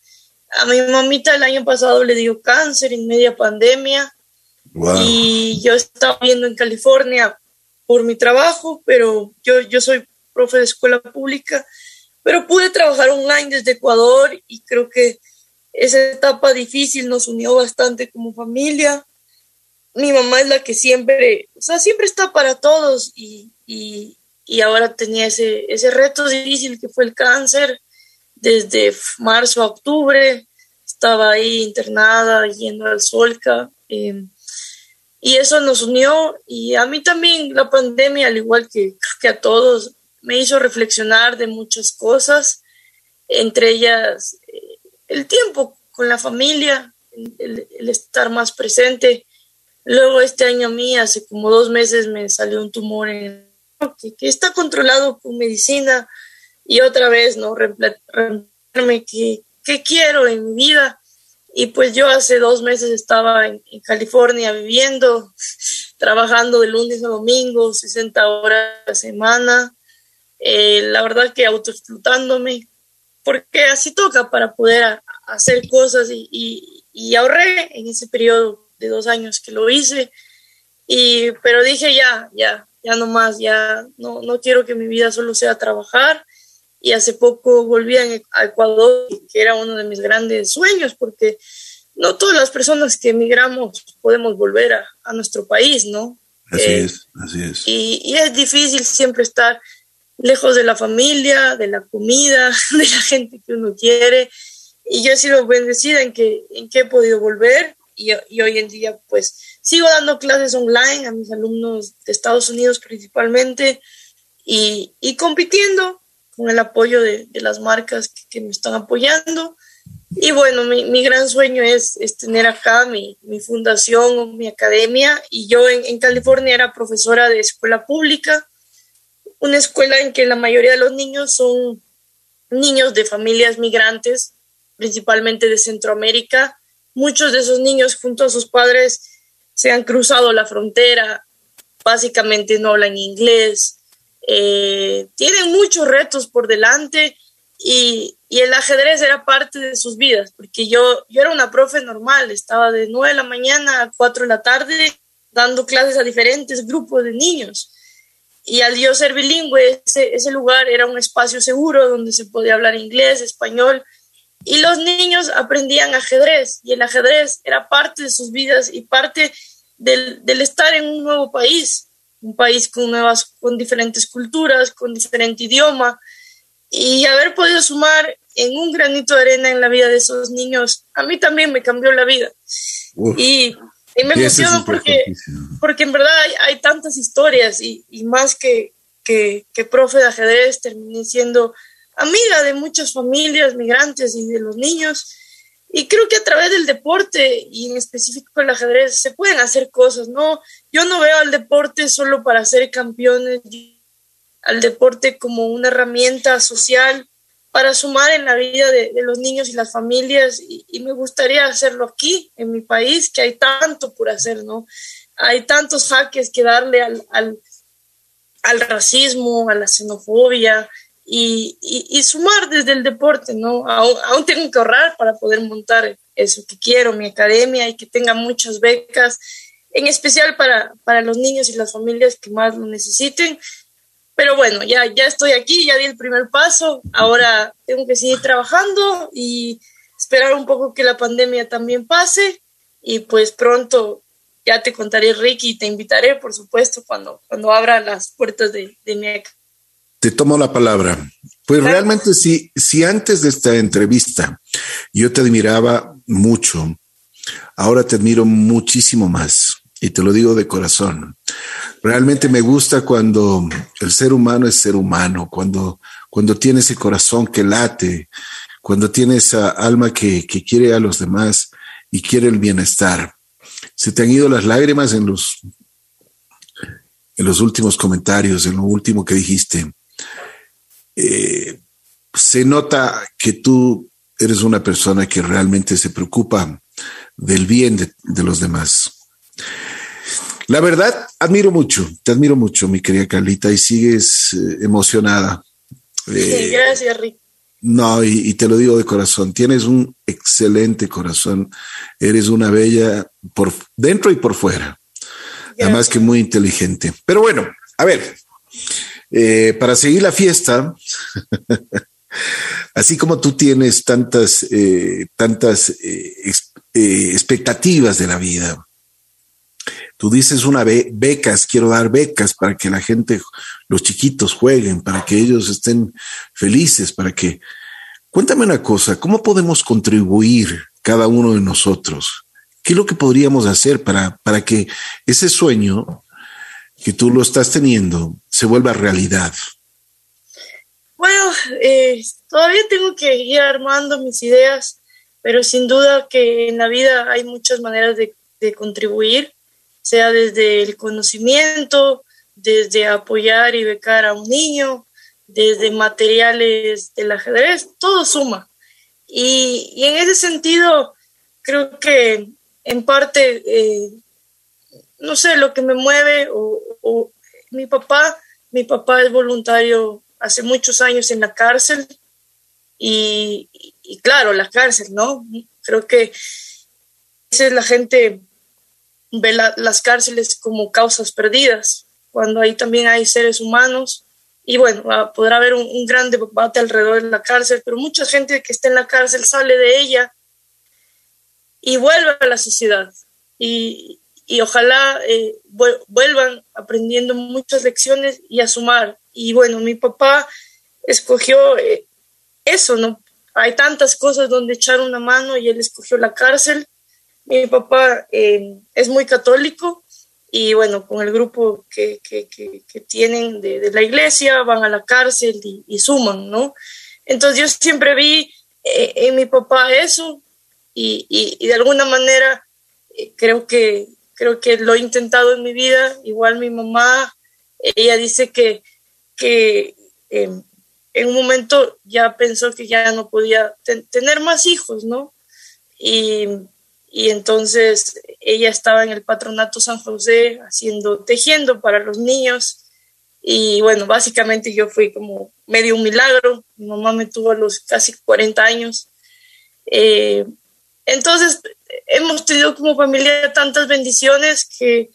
A mi mamita el año pasado le dio cáncer en media pandemia. Y yo estaba viendo en California por mi trabajo, pero yo, yo soy profe de escuela pública, pero pude trabajar online desde Ecuador y creo que esa etapa difícil nos unió bastante como familia mi mamá es la que siempre, o sea, siempre está para todos y, ahora tenía ese, ese reto difícil que fue el cáncer desde marzo a octubre, estaba ahí internada yendo al Solca em, y eso nos unió. Y a mí también la pandemia, al igual que, que a todos, me hizo reflexionar de muchas cosas, entre ellas eh, el tiempo con la familia, el estar más presente Luego este año a mí, hace como dos meses, me salió un tumor en, que, que está controlado con medicina y otra vez, ¿no? Replantearme qué, qué quiero en mi vida. Y pues yo hace dos meses estaba en, California viviendo, [LAUGHS] trabajando de lunes a domingo, 60 horas a semana. Eh, la verdad que autoexplotándome, porque así toca para poder hacer cosas y, y, y ahorré en ese periodo de dos años que lo hice, y, pero dije ya, ya, ya no más, ya no, no quiero que mi vida solo sea trabajar. Y hace poco volví a, Ecuador, que era uno de mis grandes sueños, porque no todas las personas que emigramos podemos volver a, a nuestro país, ¿no? Así eh, es, así es. Y, y, es difícil siempre estar lejos de la familia, de la comida, [LAUGHS] de la gente que uno quiere. Y yo he sido bendecida en que, en que he podido volver y, hoy en día pues sigo dando clases online a mis alumnos de Estados Unidos principalmente y, y compitiendo con el apoyo de, de las marcas que, me están apoyando. Y bueno, mi, mi gran sueño es, es tener acá mi, mi, fundación o mi academia. Y yo en, en, California era profesora de escuela pública, una escuela en que la mayoría de los niños son niños de familias migrantes, principalmente de Centroamérica. Muchos de esos niños junto a sus padres se han cruzado la frontera, básicamente no hablan inglés, eh, tienen muchos retos por delante y, el ajedrez era parte de sus vidas, porque yo, yo era una profe normal, estaba de 9 de la mañana a 4 de la tarde dando clases a diferentes grupos de niños. Y al yo ser bilingüe, ese, ese lugar era un espacio seguro donde se podía hablar inglés, español, y los niños aprendían ajedrez, y el ajedrez era parte de sus vidas y parte del, del estar en un nuevo país un país con nuevas, con diferentes culturas, con diferente idioma, y haber podido sumar en un granito de arena en la vida de esos niños, a mí también me cambió la vida. y, y, me emociono porque, porque en verdad hay, hay tantas historias y, y más que, que, que, profe de ajedrez, terminé siendo amiga de muchas familias migrantes y de los niños. Y creo que a través del deporte y en específico el ajedrez se pueden hacer cosas, ¿no? Yo no veo al deporte solo para ser campeones, al deporte como una herramienta social para sumar en la vida de, los niños y las familias y, y, me gustaría hacerlo aquí, en mi país, que hay tanto por hacer, ¿no? Hay tantos jaques que darle al, al, al racismo, a la xenofobia, y, y, y, sumar desde el deporte, ¿no? Aún, tengo que ahorrar para poder montar eso que quiero, mi academia y que tenga muchas becas, en especial para, para los niños y las familias que más lo necesiten. Pero bueno, ya, ya estoy aquí, ya di el primer paso, ahora tengo que seguir trabajando y esperar un poco que la pandemia también pase y pues pronto ya te contaré, Ricky, y te invitaré, por supuesto, cuando, cuando abra las puertas de, de mi te tomo la palabra. Pues claro. realmente si, si antes de esta entrevista yo te admiraba mucho, ahora te admiro muchísimo más y te lo digo de corazón. Realmente me gusta cuando el ser humano es ser humano, cuando, cuando tiene ese corazón que late, cuando tiene esa alma que, que quiere a los demás y quiere el bienestar. Se te han ido las lágrimas en los, en los últimos comentarios, en lo último que dijiste eh, se nota que tú eres una persona que realmente se preocupa del bien de, de, los demás. La verdad, admiro mucho, te admiro mucho, mi querida Carlita, y sigues eh, emocionada. Eh, sí, gracias, Rick. No, y, y, te lo digo de corazón, tienes un excelente corazón, eres una bella por dentro y por fuera, gracias. además que muy inteligente. Pero bueno, a ver, eh, para seguir la fiesta, [LAUGHS] así como tú tienes tantas, eh, tantas eh, ex, expectativas de la vida, tú dices una be becas, quiero dar becas para que la gente, los chiquitos jueguen, para que ellos estén felices, para que... Cuéntame una cosa, ¿cómo podemos contribuir cada uno de nosotros? ¿Qué es lo que podríamos hacer para, para que ese sueño que tú lo estás teniendo se vuelva realidad? Bueno, eh, todavía tengo que ir armando mis ideas, pero sin duda que en la vida hay muchas maneras de, contribuir, sea desde el conocimiento, desde apoyar y becar a un niño, desde materiales del ajedrez, todo suma. Y, y en ese sentido, creo que en parte eh, no sé, lo que me mueve o, mi papá, mi papá es voluntario hace muchos años en la cárcel y, claro, la cárcel, ¿no? Creo que esa es la gente ve la, las cárceles como causas perdidas, cuando ahí también hay seres humanos y bueno, podrá haber un, un gran debate alrededor de la cárcel, pero mucha gente que está en la cárcel sale de ella y vuelve a la sociedad. Y, y ojalá eh, vuelvan aprendiendo muchas lecciones y a sumar. Y bueno, mi papá escogió eh, eso, ¿no? Hay tantas cosas donde echar una mano y él escogió la cárcel. Mi papá eh, es muy católico y bueno, con el grupo que, que, que, tienen de, de, la iglesia, van a la cárcel y, suman, ¿no? Entonces yo siempre vi eh, en mi papá eso y, y, de alguna manera eh, creo, que, creo que lo he intentado en mi vida, igual mi mamá, ella dice que, que em, en un momento ya pensó que ya no podía tener más hijos, ¿no? Y, y, entonces ella estaba en el patronato San José haciendo, tejiendo para los niños. Y bueno, básicamente yo fui como medio un milagro. Mi mamá me tuvo a los casi 40 años. Eh, entonces hemos tenido como familia tantas bendiciones que,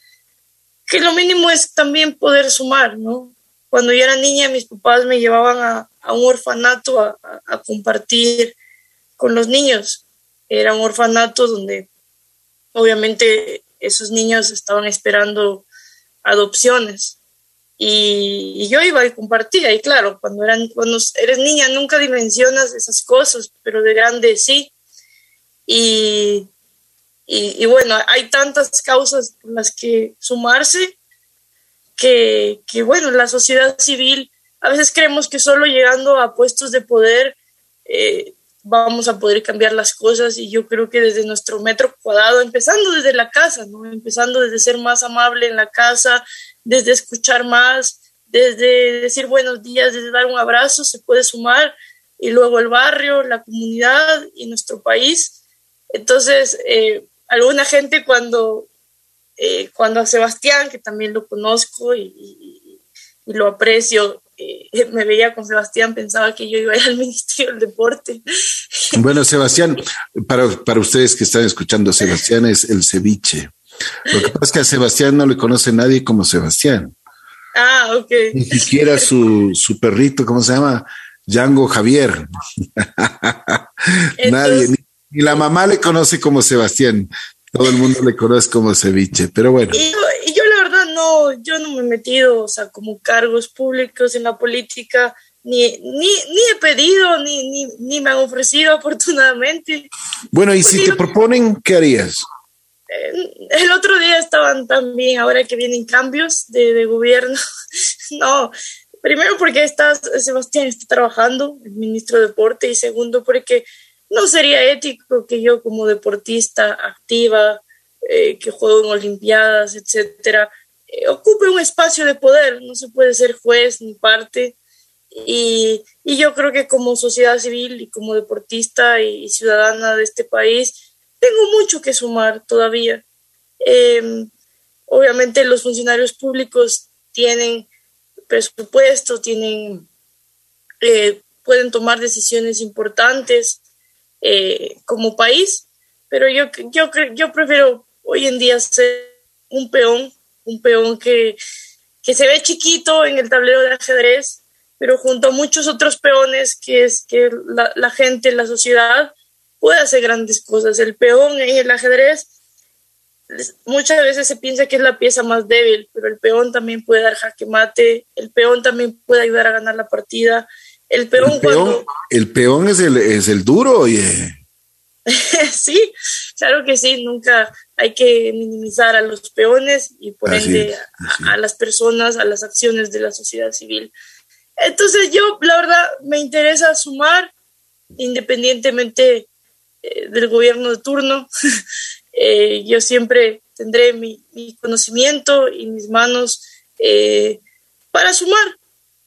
que lo mínimo es también poder sumar, ¿no? Cuando yo era niña, mis papás me llevaban a, a un orfanato a, a, compartir con los niños. Era un orfanato donde obviamente esos niños estaban esperando adopciones. Y, yo iba y compartía, y claro, cuando, eran, cuando eres niña nunca dimensionas esas cosas, pero de grande sí. Y, y, bueno, hay tantas causas por las que sumarse que, que, bueno, la sociedad civil, a veces creemos que solo llegando a puestos de poder eh, vamos a poder cambiar las cosas y yo creo que desde nuestro metro cuadrado, empezando desde la casa, ¿no? empezando desde ser más amable en la casa, desde escuchar más, desde decir buenos días, desde dar un abrazo, se puede sumar y luego el barrio, la comunidad y nuestro país. Entonces, eh, alguna gente cuando eh, cuando a Sebastián, que también lo conozco y, lo aprecio, eh, [LAUGHS] me veía con Sebastián, pensaba que yo iba a ir al [LAUGHS] Ministerio del Deporte. Bueno, Sebastián, [LAUGHS] para, para ustedes que están escuchando, Sebastián es el ceviche. Lo que pasa es que a Sebastián no le conoce nadie como Sebastián. Ah, ok. Ni siquiera su, su perrito, ¿cómo se llama? Django Javier. nadie, ni, la mamá le conoce como Sebastián. Todo el mundo le conoce como ceviche, pero bueno. Y yo, la verdad no, yo no me he metido, o sea, como cargos públicos en la política, ni, ni, ni he pedido, ni, ni, ni, me han ofrecido [LAUGHS] afortunadamente. Bueno, y si te proponen, ¿qué harías? Eh, el otro día estaban también, ahora que vienen cambios de, de gobierno, [LAUGHS] no, primero porque está, Sebastián está trabajando, el ministro de Deporte, y segundo porque no sería ético que yo como deportista activa, eh, que juego en Olimpiadas, etcétera, eh, ocupe un espacio de poder. No se puede ser juez ni parte. Y, y, yo creo que como sociedad civil y como deportista y, ciudadana de este país, tengo mucho que sumar todavía. Em, obviamente los funcionarios públicos tienen presupuesto, tienen, eh, pueden tomar decisiones importantes, eh, como país, pero yo, yo, prefiero hoy en día ser un peón, un peón que, que se ve chiquito en el tablero de ajedrez, pero junto a muchos otros peones que es que la, la gente, la sociedad puede hacer grandes cosas. El peón en el ajedrez muchas veces se piensa que es la pieza más débil, pero el peón también puede dar jaque mate, el peón también puede ayudar a ganar la partida, el peón, el peón, es, el, es el duro, oye. [LAUGHS] sí, claro que sí, nunca hay que minimizar a los peones y por ende a, las personas, a las acciones de la sociedad civil. Entonces yo, la verdad, me interesa sumar independientemente eh, del gobierno de turno. [LAUGHS] Eh, yo siempre tendré mi, conocimiento y mis manos eh, para sumar,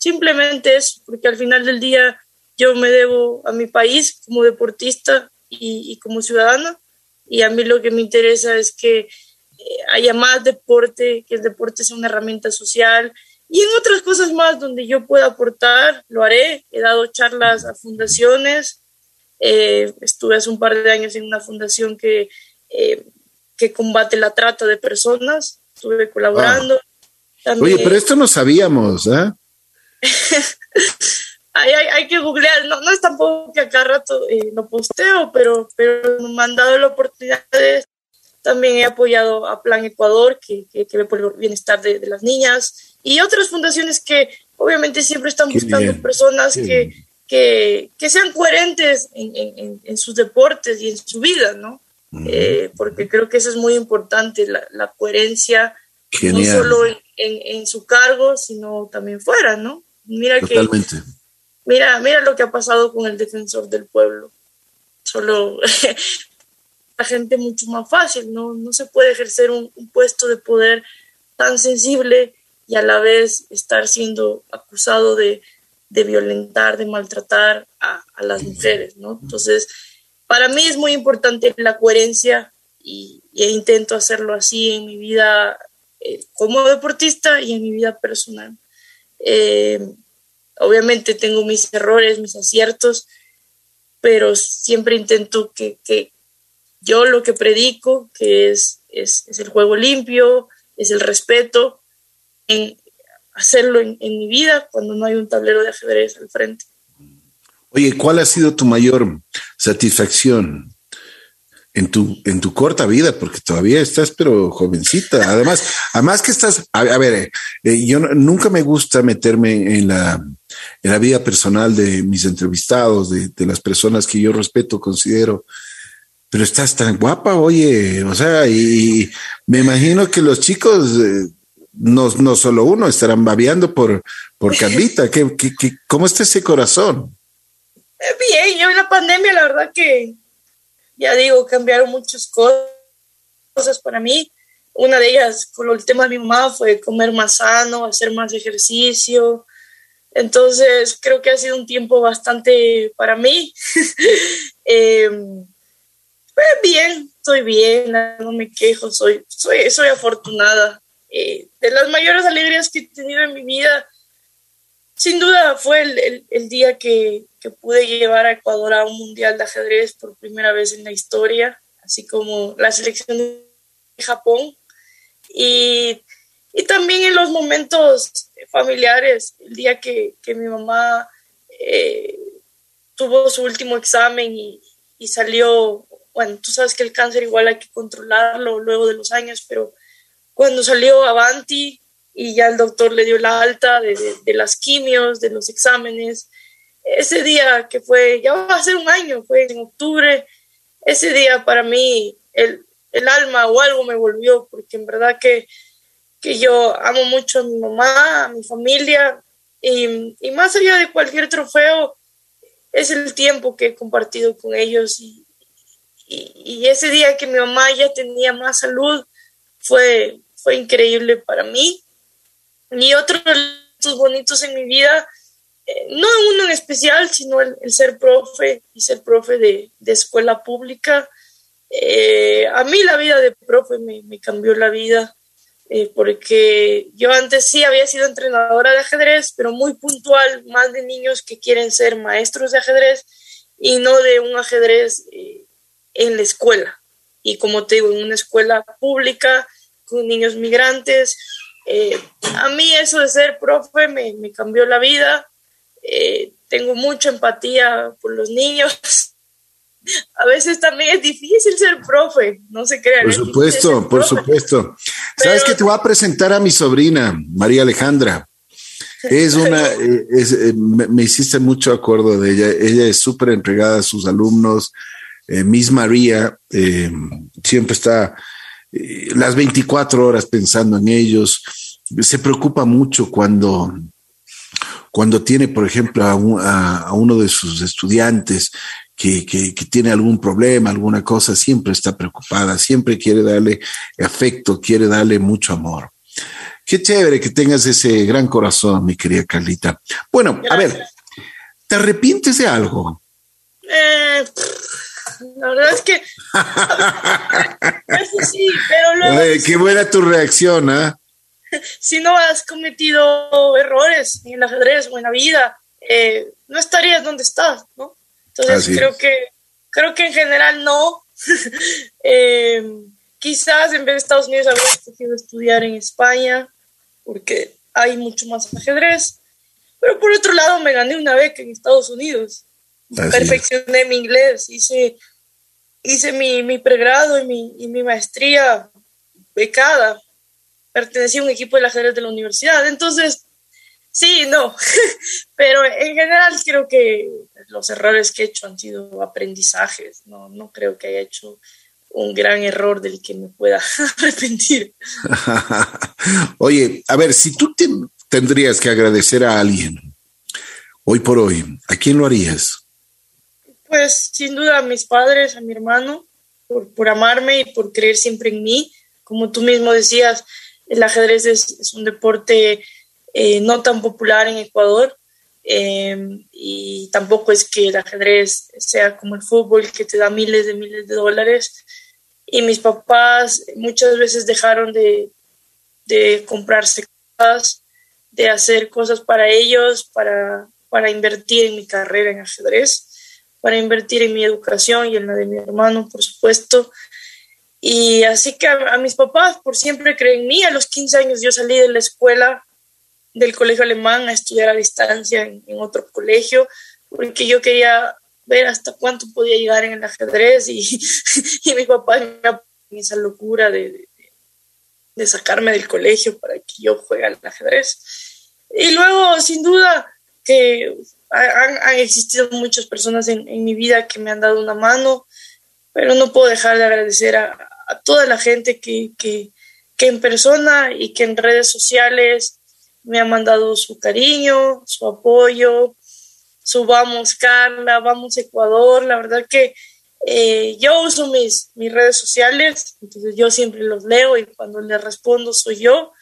Simplemente es porque al final del día yo me debo a mi país como deportista y, como ciudadana y a mí lo que me interesa es que eh, haya más deporte, que el deporte sea una herramienta social y en otras cosas más donde yo pueda aportar, lo haré. He dado charlas a fundaciones, eh, estuve hace un par de años en una fundación que, eh, que combate la trata de personas, estuve colaborando. Oye, pero esto no sabíamos, ¿eh? [LAUGHS] hay, hay, que googlear, no, no es tampoco que acá rato eh, lo posteo, pero, pero me han dado la oportunidad de, también he apoyado a Plan Ecuador, que, que, ve por el bienestar de, las niñas, y otras fundaciones que obviamente siempre están buscando personas que, que, que, sean coherentes en, en, en, sus deportes y en su vida, ¿no? Eh, porque creo que eso es muy importante, la, la coherencia no solo en, en, su cargo, sino también fuera, ¿no? Mira Totalmente. que mira, mira lo que ha pasado con el defensor del pueblo. Solo [LAUGHS] la gente mucho más fácil, ¿no? No se puede ejercer un, puesto de poder tan sensible y a la vez estar siendo acusado de, de violentar, de maltratar a, a, las mujeres, ¿no? Entonces, para mí es muy importante la coherencia y, intento hacerlo así en mi vida eh, como deportista y en mi vida personal. Eh, obviamente tengo mis errores, mis aciertos, pero siempre intento que, que yo lo que predico, que es, es, es, el juego limpio, es el respeto, en hacerlo en, en mi vida cuando no hay un tablero de ajedrez al frente. Oye, ¿cuál ha sido tu mayor satisfacción en tu, en tu corta vida, porque todavía estás, pero jovencita. Además, además que estás, a, ver, eh, yo nunca me gusta meterme en la, en la vida personal de mis entrevistados, de, de, las personas que yo respeto, considero, pero estás tan guapa, oye, o sea, y, me imagino que los chicos, eh, no, no solo uno, estarán babeando por, por Carlita. ¿Qué, qué, ¿Cómo está ese corazón? Eh, bien, yo en la pandemia, la verdad que ya digo, cambiaron muchas cosas para mí. Una de ellas, con el tema de mi mamá, fue comer más sano, hacer más ejercicio. Entonces, creo que ha sido un tiempo bastante para mí. [LAUGHS] eh, bien, estoy bien, no me quejo, soy, soy, soy afortunada. Eh, de las mayores alegrías que he tenido en mi vida, sin duda fue el, el, día que, que, pude llevar a Ecuador a un mundial de ajedrez por primera vez en la historia, así como la selección de Japón. Y, y también en los momentos familiares, el día que, que mi mamá eh, tuvo su último examen y, y salió, bueno, tú sabes que el cáncer igual hay que controlarlo luego de los años, pero cuando salió Avanti, y ya el doctor le dio la alta de, de, las quimios, de los exámenes. Ese día que fue, ya va a ser un año, fue en octubre, ese día para mí el, el alma o algo me volvió, porque en verdad que, que yo amo mucho a mi mamá, a mi familia, y, y, más allá de cualquier trofeo, es el tiempo que he compartido con ellos. Y, y, ese día que mi mamá ya tenía más salud, fue, fue increíble para mí. Y otros bonitos en mi vida, no uno en especial, sino el, ser profe y ser profe de, de escuela pública. Eh, a mí la vida de profe me, me cambió la vida, eh, porque yo antes sí había sido entrenadora de ajedrez, pero muy puntual, más de niños que quieren ser maestros de ajedrez y no de un ajedrez en la escuela. Y como te digo, en una escuela pública, con niños migrantes, eh, a mí eso de ser profe me, me cambió la vida. Eh, tengo mucha empatía por los niños. [LAUGHS] A veces también es difícil ser profe, no se crean. Por supuesto, por supuesto. Sabes que te voy a presentar a mi sobrina, María Alejandra. Es una, [LAUGHS] eh, es, me, hiciste mucho acuerdo de ella. Ella es súper entregada a sus alumnos. Miss María siempre está las 24 horas pensando en ellos. Se preocupa mucho cuando, cuando tiene, por ejemplo, a, uno de sus estudiantes que, que, tiene algún problema, alguna cosa, siempre está preocupada, siempre quiere darle afecto, quiere darle mucho amor. Qué chévere que tengas ese gran corazón, mi querida Carlita. Bueno, a ver, ¿te arrepientes de algo? Eh, la verdad es que. [LAUGHS] eso sí, pero luego. qué buena tu reacción, ¿ah? [LAUGHS] Si no has cometido errores en el ajedrez o en la vida, eh, no estarías donde estás, ¿no? Entonces creo que creo que en general no. [LAUGHS] Eh, quizás en vez de Estados Unidos habría escogido estudiar en España, porque hay mucho más ajedrez. Pero por otro lado, me gané una beca en Estados Unidos. Perfeccioné mi inglés, hice hice mi, mi pregrado y mi, y mi maestría becada. Pertenecí a un equipo del ajedrez de la universidad. Entonces, sí, no. [LAUGHS] Pero en general creo que los errores que he hecho han sido aprendizajes. No, no creo que haya hecho un gran error del que me pueda [LAUGHS] arrepentir. [LAUGHS] Oye, a ver, si tú tendrías que agradecer a alguien hoy por hoy, ¿a quién lo harías? Pues sin duda a mis padres, a mi hermano, por, por amarme y por creer siempre en mí. Como tú mismo decías, el ajedrez es, un deporte eh, no tan popular en Ecuador eh, y tampoco es que el ajedrez sea como el fútbol que te da miles de miles de dólares. Y mis papás muchas veces dejaron de, de comprarse cosas, de hacer cosas para ellos, para, para invertir en mi carrera en ajedrez, para invertir en mi educación y en la de mi hermano, por supuesto. Y así que a, mis papás por siempre creen en mí. A los 15 años yo salí de la escuela del colegio alemán a estudiar a distancia en, otro colegio, porque yo quería ver hasta cuánto podía llegar en el ajedrez y, [LAUGHS] y mi papá me esa locura de, de, sacarme del colegio para que yo juegue al ajedrez. Y luego, sin duda, que han, han existido muchas personas en, en, mi vida que me han dado una mano, pero no puedo dejar de agradecer a, a toda la gente que, que, que en persona y que en redes sociales me ha mandado su cariño, su apoyo, su vamos Carla, vamos Ecuador. La verdad que eh, yo uso mis, mis redes sociales, entonces yo siempre los leo y cuando les respondo soy yo.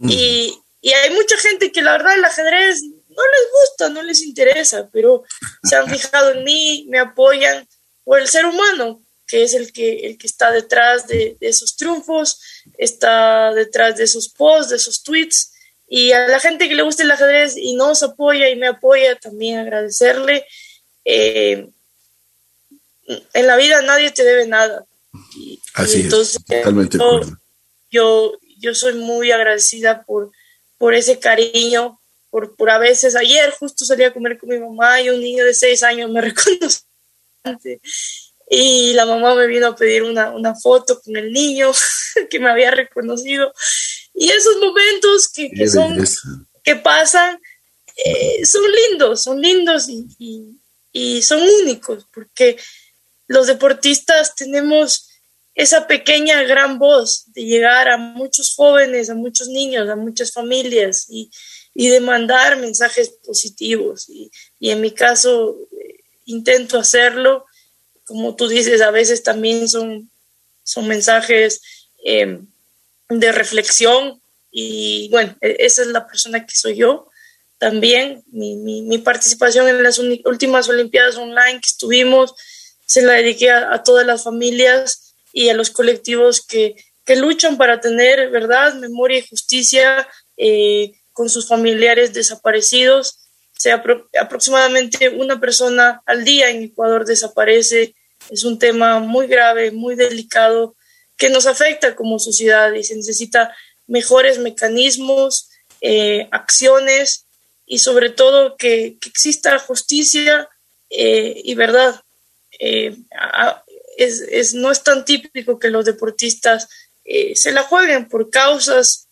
Y, y, hay mucha gente que la verdad el ajedrez no les gusta, no les interesa, pero se han fijado en mí, me apoyan por el ser humano, que es el que, el que está detrás de, de esos triunfos, está detrás de esos posts, de esos tweets y a la gente que le gusta el ajedrez y nos apoya y me apoya, también agradecerle. Eh, en la vida nadie te debe nada. Así entonces, es, totalmente yo, yo, yo, soy muy agradecida por, por ese cariño, por, por a veces, ayer justo salí a comer con mi mamá y un niño de seis años me [LAUGHS] reconoció y la mamá me vino a pedir una, una foto con el niño [LAUGHS] que me había reconocido y esos momentos que, que son, que pasan eh, son lindos, son lindos y, y, y, son únicos, porque los deportistas tenemos esa pequeña gran voz de llegar a muchos jóvenes, a muchos niños, a muchas familias y, y de mandar mensajes positivos. Y, y en mi caso eh, intento hacerlo. Como tú dices, a veces también son, son mensajes eh, de reflexión y bueno, e-, esa es la persona que soy yo. También mi, mi, participación en las últimas Olimpiadas online que estuvimos se la dediqué a, todas las familias y a los colectivos que, que, luchan para tener verdad, memoria y justicia eh, con sus familiares desaparecidos. sea, aproximadamente una persona al día en Ecuador desaparece. Es un tema muy grave, muy delicado que nos afecta como sociedad y se necesita mejores mecanismos, eh, acciones y sobre todo que, exista justicia eh, y verdad. Eh, es, no es tan típico que los deportistas se la jueguen por causas,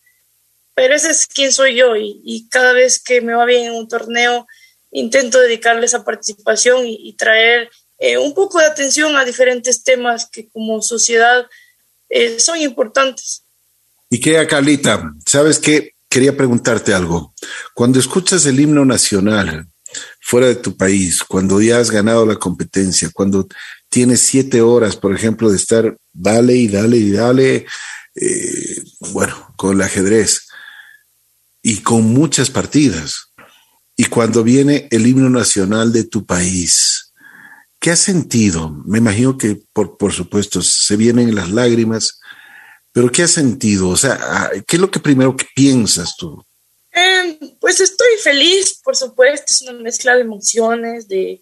pero ese es quien soy yo y, cada vez que me va bien en un torneo intento dedicarle esa participación y traer un poco de atención a diferentes temas que como sociedad eh, son importantes. Y querida Carlita, ¿sabes qué? Quería preguntarte algo. Cuando escuchas el himno nacional fuera de tu país, cuando ya has ganado la competencia, cuando tienes siete horas, por ejemplo, de estar dale y dale y dale, eh, bueno, con el ajedrez y con muchas partidas, y cuando viene el himno nacional de tu país, ¿Qué has sentido? Me imagino que, por, por supuesto, se vienen las lágrimas, pero ¿qué has sentido? O sea, ah, ¿qué es lo que primero que piensas tú? Em, pues estoy feliz, por supuesto, es una mezcla de emociones, de,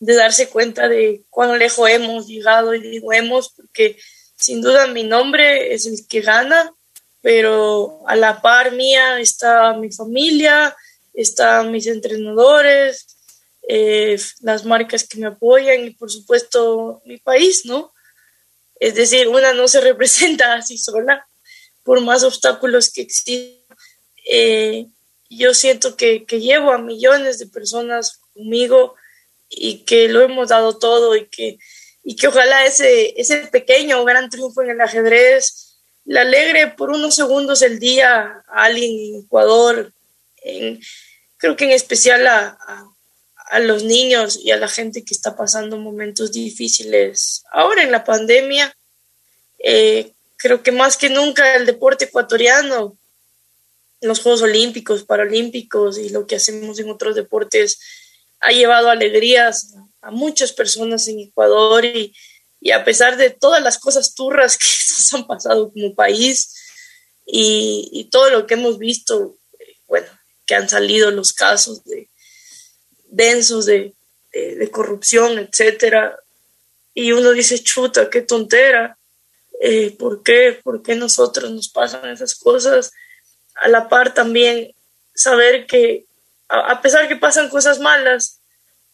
de darse cuenta de cuán lejos hemos llegado y digo hemos, porque sin duda mi nombre es el que gana, pero a la par mía está mi familia, están mis entrenadores, eh, las marcas que me apoyan y por supuesto mi país, ¿no? Es decir, una no se [LAUGHS] representa así sola, por más obstáculos que existan. Eh, yo siento que, que, llevo a millones de personas conmigo y que lo hemos dado todo y que y que ojalá ese, ese pequeño o gran triunfo en el ajedrez le alegre por unos segundos el día a alguien en Ecuador, creo que en especial a, a, los niños y a la gente que está pasando momentos difíciles ahora en la pandemia. Eh, creo que más que nunca el deporte ecuatoriano, los Juegos Olímpicos, Paralímpicos y lo que hacemos en otros deportes ha llevado alegrías a muchas personas en Ecuador y, y a pesar de todas las cosas turras [LAUGHS] que nos han pasado como país y, y, todo lo que hemos visto, bueno, que han salido los casos de densos de, de, corrupción, etcétera, y uno dice, chuta, qué tontera, eh, ¿por qué? ¿Por qué nosotros nos pasan esas cosas? A la par también saber que a, pesar que pasan cosas malas,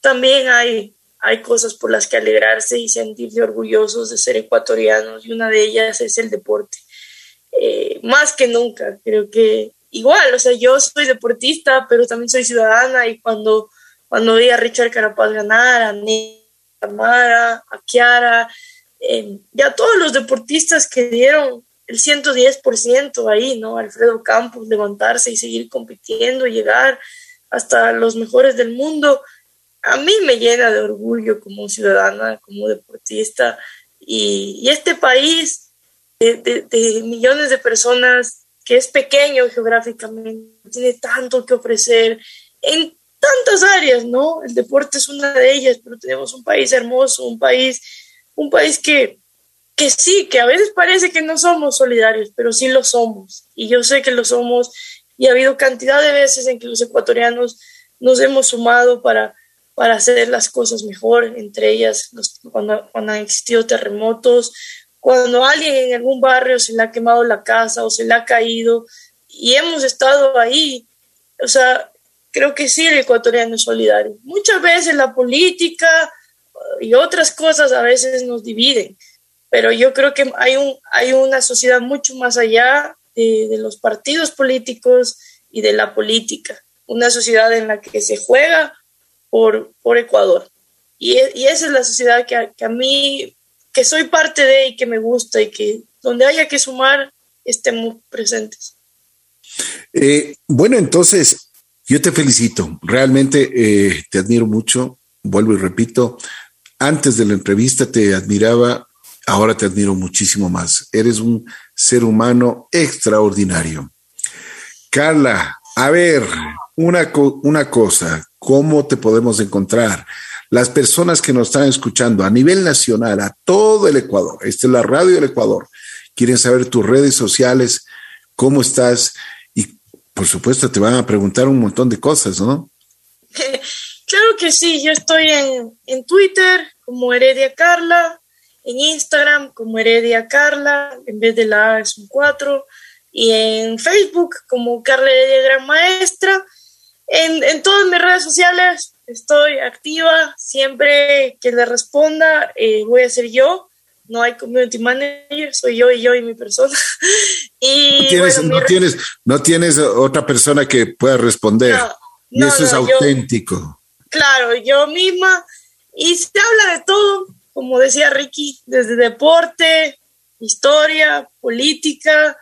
también hay hay cosas por las que alegrarse y sentirse orgullosos de ser ecuatorianos y una de ellas es el deporte. Eh, más que nunca, creo que igual, o sea, yo soy deportista, pero también soy ciudadana y cuando, cuando vi a Richard Carapaz ganar, a a Mara, a Kiara, eh, ya todos los deportistas que dieron el 110% ahí, ¿no? Alfredo Campos, levantarse y seguir compitiendo, llegar hasta los mejores del mundo a mí me llena de orgullo como ciudadana, como deportista. Y, este país de, millones de personas que es pequeño geográficamente, tiene tanto que ofrecer en tantas áreas, ¿no? El deporte es una de ellas, pero tenemos un país hermoso, un país, un país que, que sí, que a veces parece que no somos solidarios, pero sí lo somos. Y yo sé que lo somos y ha habido cantidad de veces en que los ecuatorianos nos hemos sumado para para hacer las cosas mejor, entre ellas cuando, han existido terremotos, cuando alguien en algún barrio se le ha quemado la casa o se le ha caído y hemos estado ahí. O sea, creo que sí el ecuatoriano es solidario. Muchas veces la política y otras cosas a veces nos dividen, pero yo creo que hay, un, hay una sociedad mucho más allá de, de los partidos políticos y de la política, una sociedad en la que se juega por, por Ecuador. Y, y, esa es la sociedad que a, que a, mí, que soy parte de y que me gusta y que donde haya que sumar, estemos presentes. Eh, bueno, entonces, yo te felicito, realmente eh, te admiro mucho, vuelvo y repito, antes de la entrevista te admiraba, ahora te admiro muchísimo más, eres un ser humano extraordinario. Carla, a ver, una, una cosa, ¿cómo te podemos encontrar? Las personas que nos están escuchando a nivel nacional, a todo el Ecuador, esta es la radio del Ecuador, quieren saber tus redes sociales, cómo estás por supuesto te van a preguntar un montón de cosas, ¿no? [LAUGHS] Claro que sí, yo estoy en, en Twitter como Heredia Carla, en Instagram como Heredia Carla, en vez de la A es un 4, y en Facebook como Carla Heredia Gran Maestra en, en todas mis redes sociales estoy activa. Siempre que le responda, eh, voy a ser yo. No hay community manager, soy yo y yo y mi persona. [LAUGHS] y no tienes, no, tienes, no tienes otra persona que pueda responder. y eso es auténtico. claro, yo misma. Y se habla de todo, como decía Ricky, desde deporte, historia, política,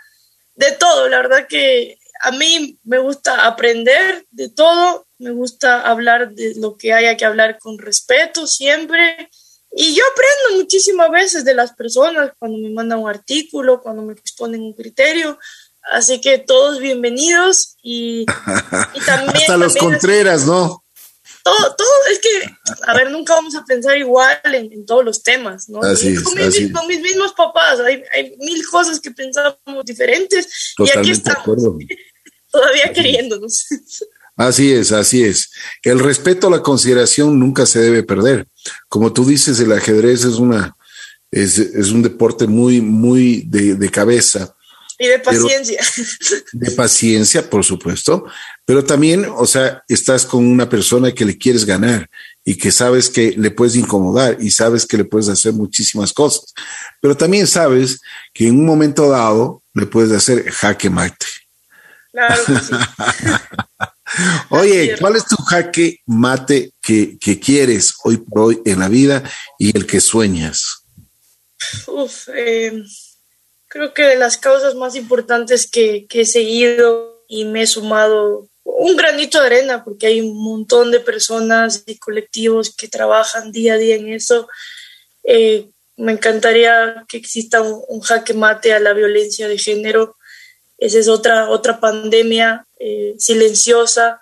de todo. La verdad que a mí me gusta aprender de todo, me gusta hablar de lo que haya que hablar con respeto siempre. Y yo aprendo muchísimas veces de las personas cuando me mandan un artículo, cuando me exponen un criterio. Así que todos bienvenidos y, [LAUGHS] también... Hasta los Contreras, ¿no? Todo, todo, es que, a ver, nunca vamos a pensar igual en, todos los temas, ¿no? Así con, mis, con, mis, mismos papás, hay, hay, mil cosas que pensamos diferentes Totalmente y aquí estamos [LAUGHS] todavía queriéndonos. [LAUGHS] Así es, así es. El respeto a la consideración nunca se debe perder. Como tú dices, el ajedrez es una es, es un deporte muy, muy de, de cabeza. Y de paciencia. [LAUGHS] de paciencia, por supuesto. Pero también, o sea, estás con una persona que le quieres ganar y que sabes que le puedes incomodar y sabes que le puedes hacer muchísimas cosas. Pero también sabes que en un momento dado le puedes hacer jaque mate. Claro que sí. [LAUGHS] Oye, ¿cuál es tu jaque mate que, quieres hoy por hoy en la vida y el que sueñas? Uf, eh, creo que de las causas más importantes que, he seguido y me he sumado un granito de arena, porque hay un montón de personas y colectivos que trabajan día a día en eso. Eh, me encantaría que exista un, jaque mate a la violencia de género. Esa es otra, otra pandemia eh, silenciosa.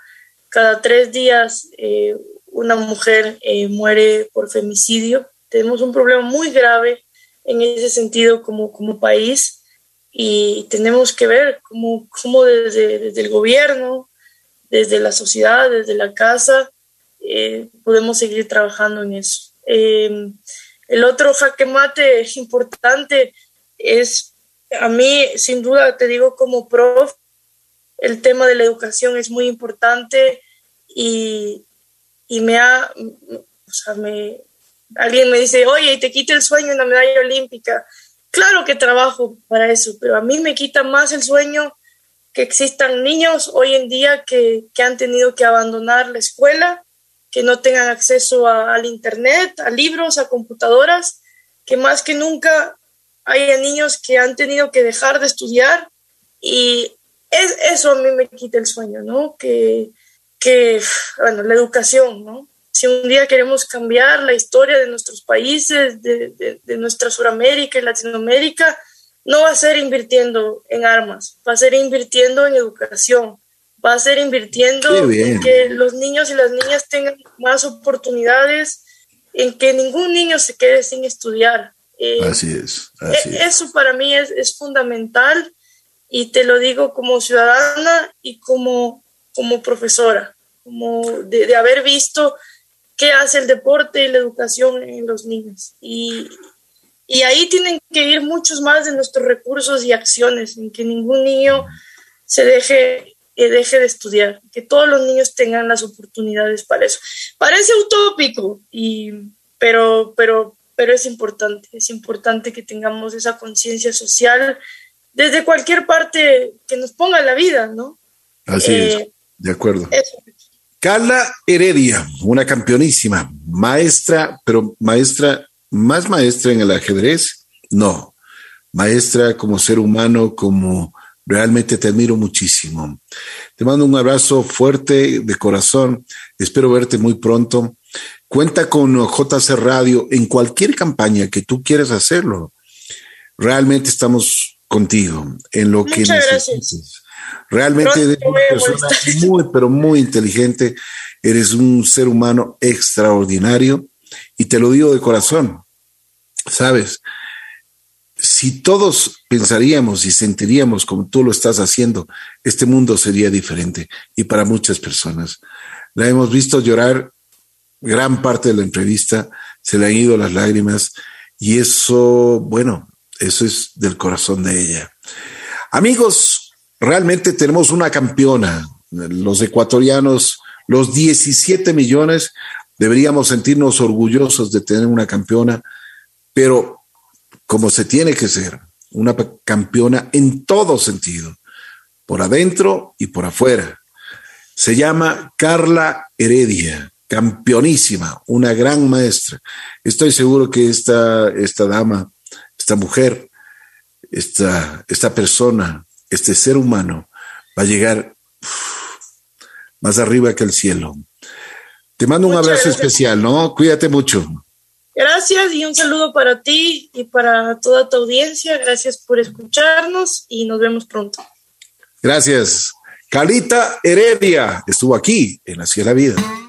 Cada tres días eh, una mujer eh, muere por femicidio. Tenemos un problema muy grave en ese sentido como, como país y tenemos que ver cómo, cómo desde, desde, el gobierno, desde la sociedad, desde la casa, podemos seguir trabajando en eso. el otro jaque mate importante es, a mí, sin duda, te digo como prof, el tema de la educación es muy importante y, me ha, o sea, me, alguien me dice, oye, y te quita el sueño una medalla olímpica. Claro que trabajo para eso, pero a mí me quita más el sueño que existan niños hoy en día que, han tenido que abandonar la escuela, que no tengan acceso al Internet, a libros, a computadoras, que más que nunca haya niños que han tenido que dejar de estudiar y es, eso a mí me quita el sueño, ¿no? Que, que, bueno, la educación, ¿no? Si un día queremos cambiar la historia de nuestros países, de, de, nuestra Suramérica y Latinoamérica, no va a ser invirtiendo en armas, va a ser invirtiendo en educación, va a ser invirtiendo en que los niños y las niñas tengan más oportunidades, en que ningún niño se quede sin estudiar. Eh, así es. Así e, eso para mí es, es fundamental y te lo digo como ciudadana y como, como profesora, como de, haber visto qué hace el deporte y la educación en los niños. Y, y ahí tienen que ir muchos más de nuestros recursos y acciones, en que ningún niño se deje, eh, deje de estudiar, que todos los niños tengan las oportunidades para eso. Parece utópico, y, pero, pero, pero es importante, es importante que tengamos esa conciencia social desde cualquier parte que nos ponga la vida, ¿no? Así es, eh, de acuerdo. Carla Heredia, una campeonísima, maestra, pero maestra, más maestra en el ajedrez, no, maestra como ser humano, como realmente te admiro muchísimo. Te mando un abrazo fuerte de corazón, espero verte muy pronto. Cuenta con JC Radio en cualquier campaña que tú quieras hacerlo. Realmente estamos contigo en lo que necesites. Realmente eres una persona muy, pero muy inteligente. Eres un ser humano extraordinario y te lo digo de corazón. Sabes, si todos pensaríamos y sentiríamos como tú lo estás haciendo, este mundo sería diferente y para muchas personas. La hemos visto llorar gran parte de la entrevista, se le han ido las lágrimas y eso, bueno, eso es del corazón de ella. Amigos, realmente tenemos una campeona. Los ecuatorianos, los 17 millones, deberíamos sentirnos orgullosos de tener una campeona, pero como se tiene que ser, una campeona en todo sentido, por adentro y por afuera. Se llama Carla Heredia, campeonísima, una gran maestra. Estoy seguro que esta, esta dama esta mujer, esta, esta persona, este ser humano va a llegar más arriba que el cielo. Te mando un abrazo especial, ¿no? Cuídate mucho. Gracias y un saludo para ti y para toda tu audiencia. Gracias por escucharnos y nos vemos pronto. Gracias. Calita Heredia estuvo aquí en de la Vida.